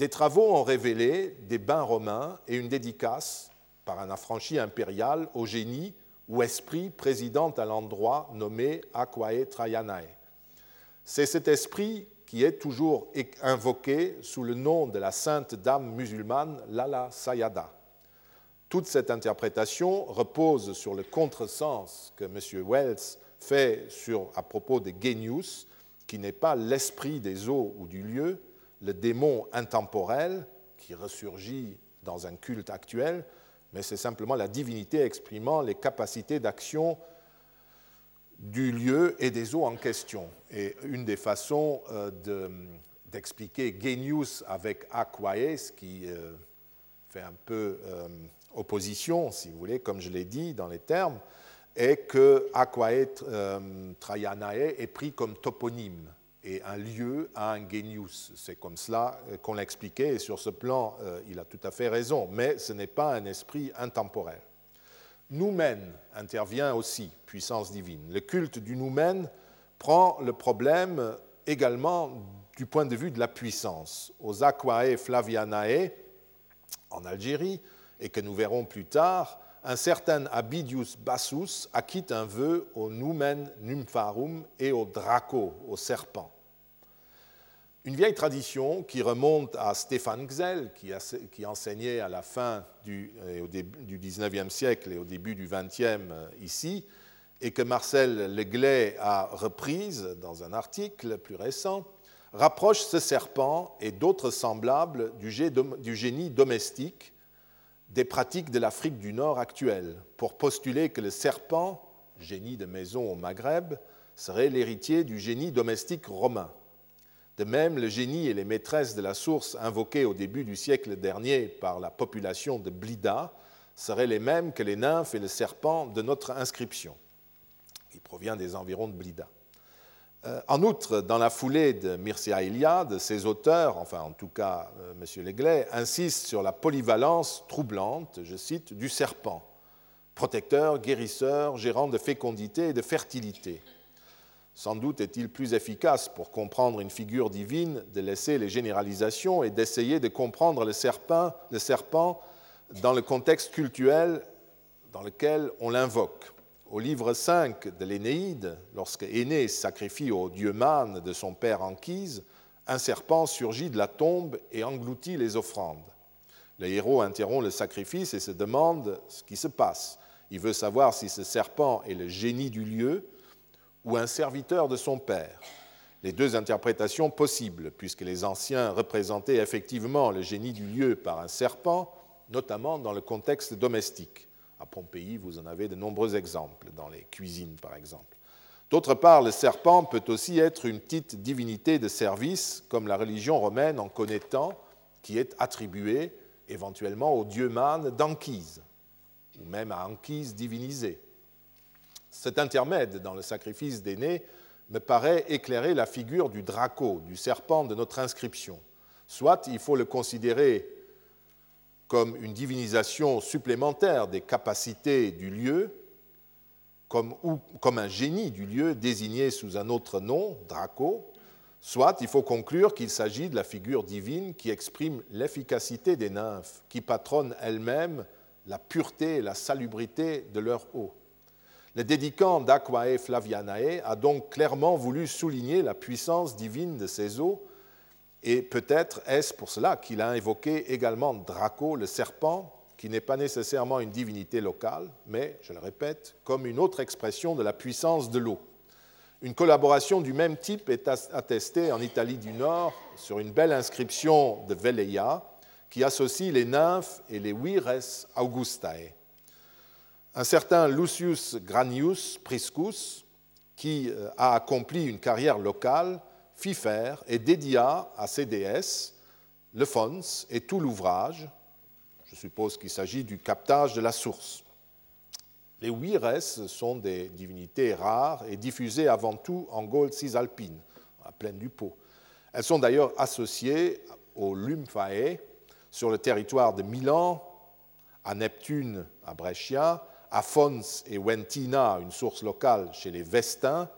Des travaux ont révélé des bains romains et une dédicace par un affranchi impérial au génie ou esprit président à l'endroit nommé Aquae Traianae. C'est cet esprit qui est toujours invoqué sous le nom de la sainte dame musulmane Lala Sayada. Toute cette interprétation repose sur le contresens que M. Wells fait sur, à propos de Genius, qui n'est pas l'esprit des eaux ou du lieu, le démon intemporel qui ressurgit dans un culte actuel, mais c'est simplement la divinité exprimant les capacités d'action du lieu et des eaux en question. Et une des façons euh, d'expliquer genius avec aquae, ce qui euh, fait un peu euh, opposition, si vous voulez, comme je l'ai dit dans les termes, est que aquae traianae est pris comme toponyme et un lieu a un genius. C'est comme cela qu'on l'expliquait et sur ce plan, il a tout à fait raison, mais ce n'est pas un esprit intemporel. Noumen intervient aussi, puissance divine. Le culte du noumen prend le problème également du point de vue de la puissance. Aux Aquae Flavianae, en Algérie, et que nous verrons plus tard, un certain Abidius Bassus acquitte un vœu au Numen Nympharum et au Draco, au serpent. Une vieille tradition qui remonte à Stéphane Xel, qui, enseignait à la fin du, 19e siècle et au début du 20e euh, ici, et que Marcel Leglay a reprise dans un article plus récent, rapproche ce serpent et d'autres semblables du génie domestique des pratiques de l'Afrique du Nord actuelle, pour postuler que le serpent, génie de maison au Maghreb, serait l'héritier du génie domestique romain. De même, le génie et les maîtresses de la source invoquées au début du siècle dernier par la population de Blida seraient les mêmes que les nymphes et le serpent de notre inscription, qui provient des environs de Blida. Euh, en outre, dans la foulée de Mircea Eliade, ses auteurs, enfin en tout cas euh, M. Leglay, insistent sur la polyvalence troublante, je cite, du serpent, protecteur, guérisseur, gérant de fécondité et de fertilité. Sans doute est-il plus efficace pour comprendre une figure divine de laisser les généralisations et d'essayer de comprendre le serpent, dans le contexte cultuel dans lequel on l'invoque. Au livre 5 de l'Énéide, lorsque Énée sacrifie au dieu Man de son père Anchise, un serpent surgit de la tombe et engloutit les offrandes. Le héros interrompt le sacrifice et se demande ce qui se passe. Il veut savoir si ce serpent est le génie du lieu ou un serviteur de son père. Les deux interprétations possibles, puisque les anciens représentaient effectivement le génie du lieu par un serpent, notamment dans le contexte domestique. À Pompéi, vous en avez de nombreux exemples, dans les cuisines par exemple. D'autre part, le serpent peut aussi être une petite divinité de service, comme la religion romaine en connaît tant, qui est attribuée éventuellement au dieu man d'Anchise, ou même à Anchise divinisée. Cet intermède dans le sacrifice d'aînés me paraît éclairer la figure du draco, du serpent de notre inscription. Soit il faut le considérer comme une divinisation supplémentaire des capacités du lieu, comme, ou comme un génie du lieu désigné sous un autre nom, Draco, Soit il faut conclure qu'il s'agit de la figure divine qui exprime l'efficacité des nymphes, qui patronnent elles-mêmes la pureté et la salubrité de leur eau. Le dédicant d'Aquae Flavianae a donc clairement voulu souligner la puissance divine de ces eaux, et peut-être est-ce pour cela qu'il a invoqué également Draco, le serpent, qui n'est pas nécessairement une divinité locale, mais, je le répète, comme une autre expression de la puissance de l'eau. Une collaboration du même type est attestée en Italie du Nord sur une belle inscription de Velleia qui associe les nymphes et les vires Augustae. Un certain Lucius Granius Priscus, qui euh, a accompli une carrière locale, fit faire et dédia à ces déesses le fons et tout l'ouvrage. Je suppose qu'il s'agit du captage de la source. Les Wires sont des divinités rares et diffusées avant tout en Gaule cisalpine, à la plaine du Pô. Elles sont d'ailleurs associées aux Lymphae sur le territoire de Milan, à Neptune à Brescia, à Fons et Ventina, une source locale chez les Vestins.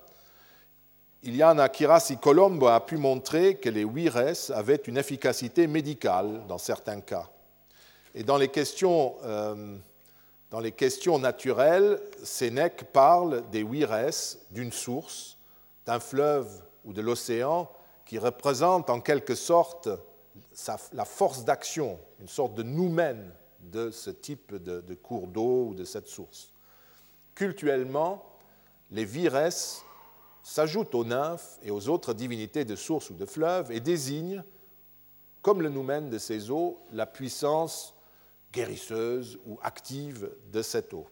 Iliana Kirasi Colombo a pu montrer que les Wires avaient une efficacité médicale dans certains cas. Et dans les questions euh, dans les questions naturelles, Sénèque parle des wires d'une source, d'un fleuve ou de l'océan qui représente en quelque sorte la force d'action, une sorte de noumène de ce type de, de cours d'eau ou de cette source. Cultuellement, les vires s'ajoutent aux nymphes et aux autres divinités de source ou de fleuve et désignent, comme le noumène de ces eaux, la puissance guérisseuse ou active de cette eau.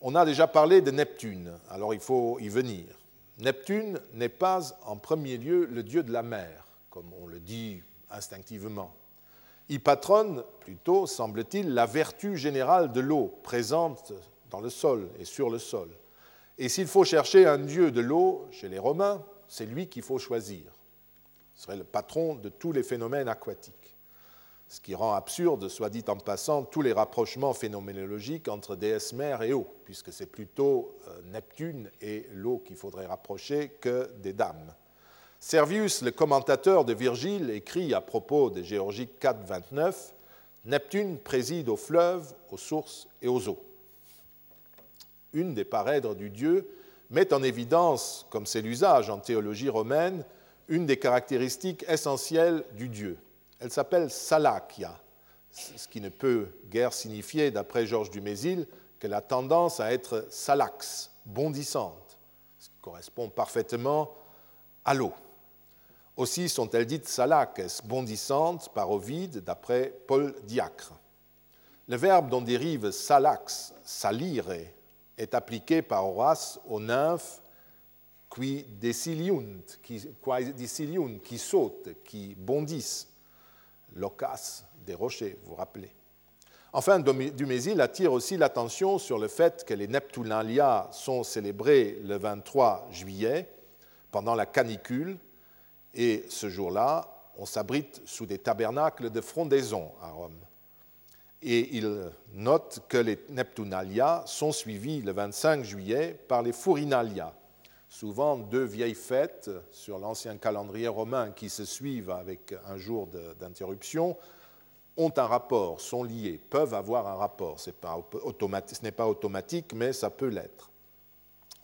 On a déjà parlé de Neptune, alors il faut y venir. Neptune n'est pas en premier lieu le dieu de la mer, comme on le dit instinctivement. Il patronne plutôt, semble-t-il, la vertu générale de l'eau présente dans le sol et sur le sol. Et s'il faut chercher un dieu de l'eau chez les Romains, c'est lui qu'il faut choisir. Ce serait le patron de tous les phénomènes aquatiques ce qui rend absurde, soit dit en passant, tous les rapprochements phénoménologiques entre déesse mère et eau, puisque c'est plutôt euh, Neptune et l'eau qu'il faudrait rapprocher que des dames. Servius, le commentateur de Virgile, écrit à propos de Géorgique 4, 29 Neptune préside aux fleuves, aux sources et aux eaux. Une des parèdres du dieu met en évidence, comme c'est l'usage en théologie romaine, une des caractéristiques essentielles du dieu, elle s'appelle Salakia, ce qui ne peut guère signifier, d'après Georges Dumézil, qu'elle a tendance à être salax, bondissante, ce qui correspond parfaitement à l'eau. Aussi sont-elles dites salakes, bondissantes, par Ovide, d'après Paul Diacre. Le verbe dont dérive salax, salire, est appliqué par Horace aux nymphes qui deciliunt, qui, qui sautent, qui bondissent l'ocas des rochers, vous vous rappelez. Enfin, Dumézil attire aussi l'attention sur le fait que les Neptunalia sont célébrés le 23 juillet, pendant la canicule, et ce jour-là, on s'abrite sous des tabernacles de frondaison à Rome. Et il note que les Neptunalia sont suivis le 25 juillet par les Furinalia, souvent deux vieilles fêtes sur l'ancien calendrier romain qui se suivent avec un jour d'interruption ont un rapport, sont liés, peuvent avoir un rapport. ce n'est pas automatique, mais ça peut l'être.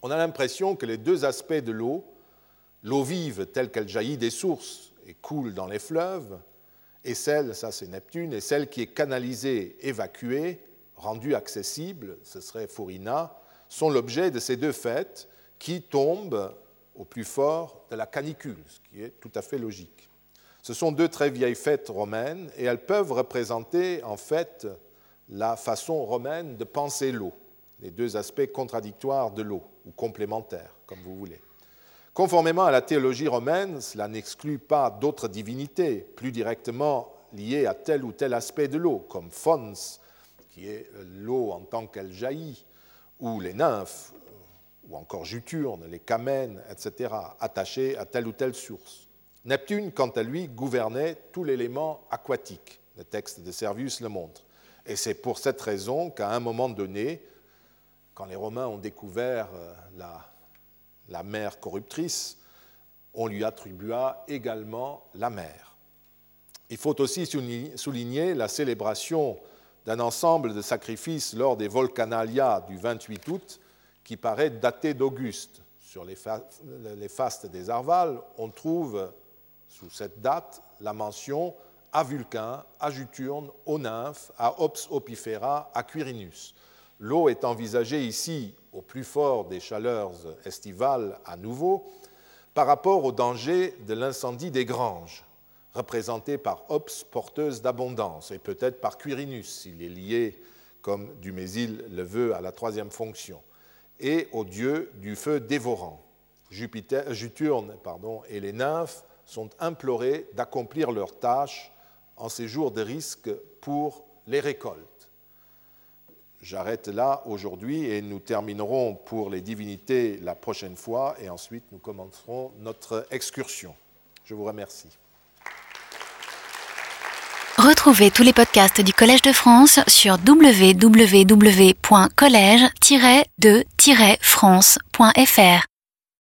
On a l'impression que les deux aspects de l'eau, l'eau vive telle qu'elle jaillit des sources et coule dans les fleuves, et celle, ça c'est Neptune, et celle qui est canalisée, évacuée, rendue accessible, ce serait Furina, sont l'objet de ces deux fêtes qui tombe au plus fort de la canicule, ce qui est tout à fait logique. Ce sont deux très vieilles fêtes romaines et elles peuvent représenter en fait la façon romaine de penser l'eau, les deux aspects contradictoires de l'eau, ou complémentaires, comme vous voulez. Conformément à la théologie romaine, cela n'exclut pas d'autres divinités plus directement liées à tel ou tel aspect de l'eau, comme Fons, qui est l'eau en tant qu'elle jaillit, ou les nymphes, ou encore Juturne, les Camènes, etc., attachés à telle ou telle source. Neptune, quant à lui, gouvernait tout l'élément aquatique. Le texte de Servius le montre. Et c'est pour cette raison qu'à un moment donné, quand les Romains ont découvert euh, la, la mer corruptrice, on lui attribua également la mer. Il faut aussi souligner la célébration d'un ensemble de sacrifices lors des Volcanalia du 28 août qui paraît daté d'Auguste. Sur les, fastes des Arvales, on trouve sous cette date la mention à Vulcain, à Juturne, aux nymphes, à Ops opifera, à Quirinus. L'eau est envisagée ici au plus fort des chaleurs estivales à nouveau par rapport au danger de l'incendie des granges, représenté par Ops, porteuse d'abondance, et peut-être par Quirinus, s'il est lié, comme Dumézil le veut, à la troisième fonction, et au dieu du feu dévorant. Jupiter, Juturne et les nymphes sont implorés d'accomplir leurs tâches en ces jours de risque pour les récoltes. J'arrête là aujourd'hui et nous terminerons pour les divinités la prochaine fois et ensuite nous commencerons notre excursion. Je vous remercie. Retrouvez tous les podcasts du Collège de France sur www.collège-de-france.fr.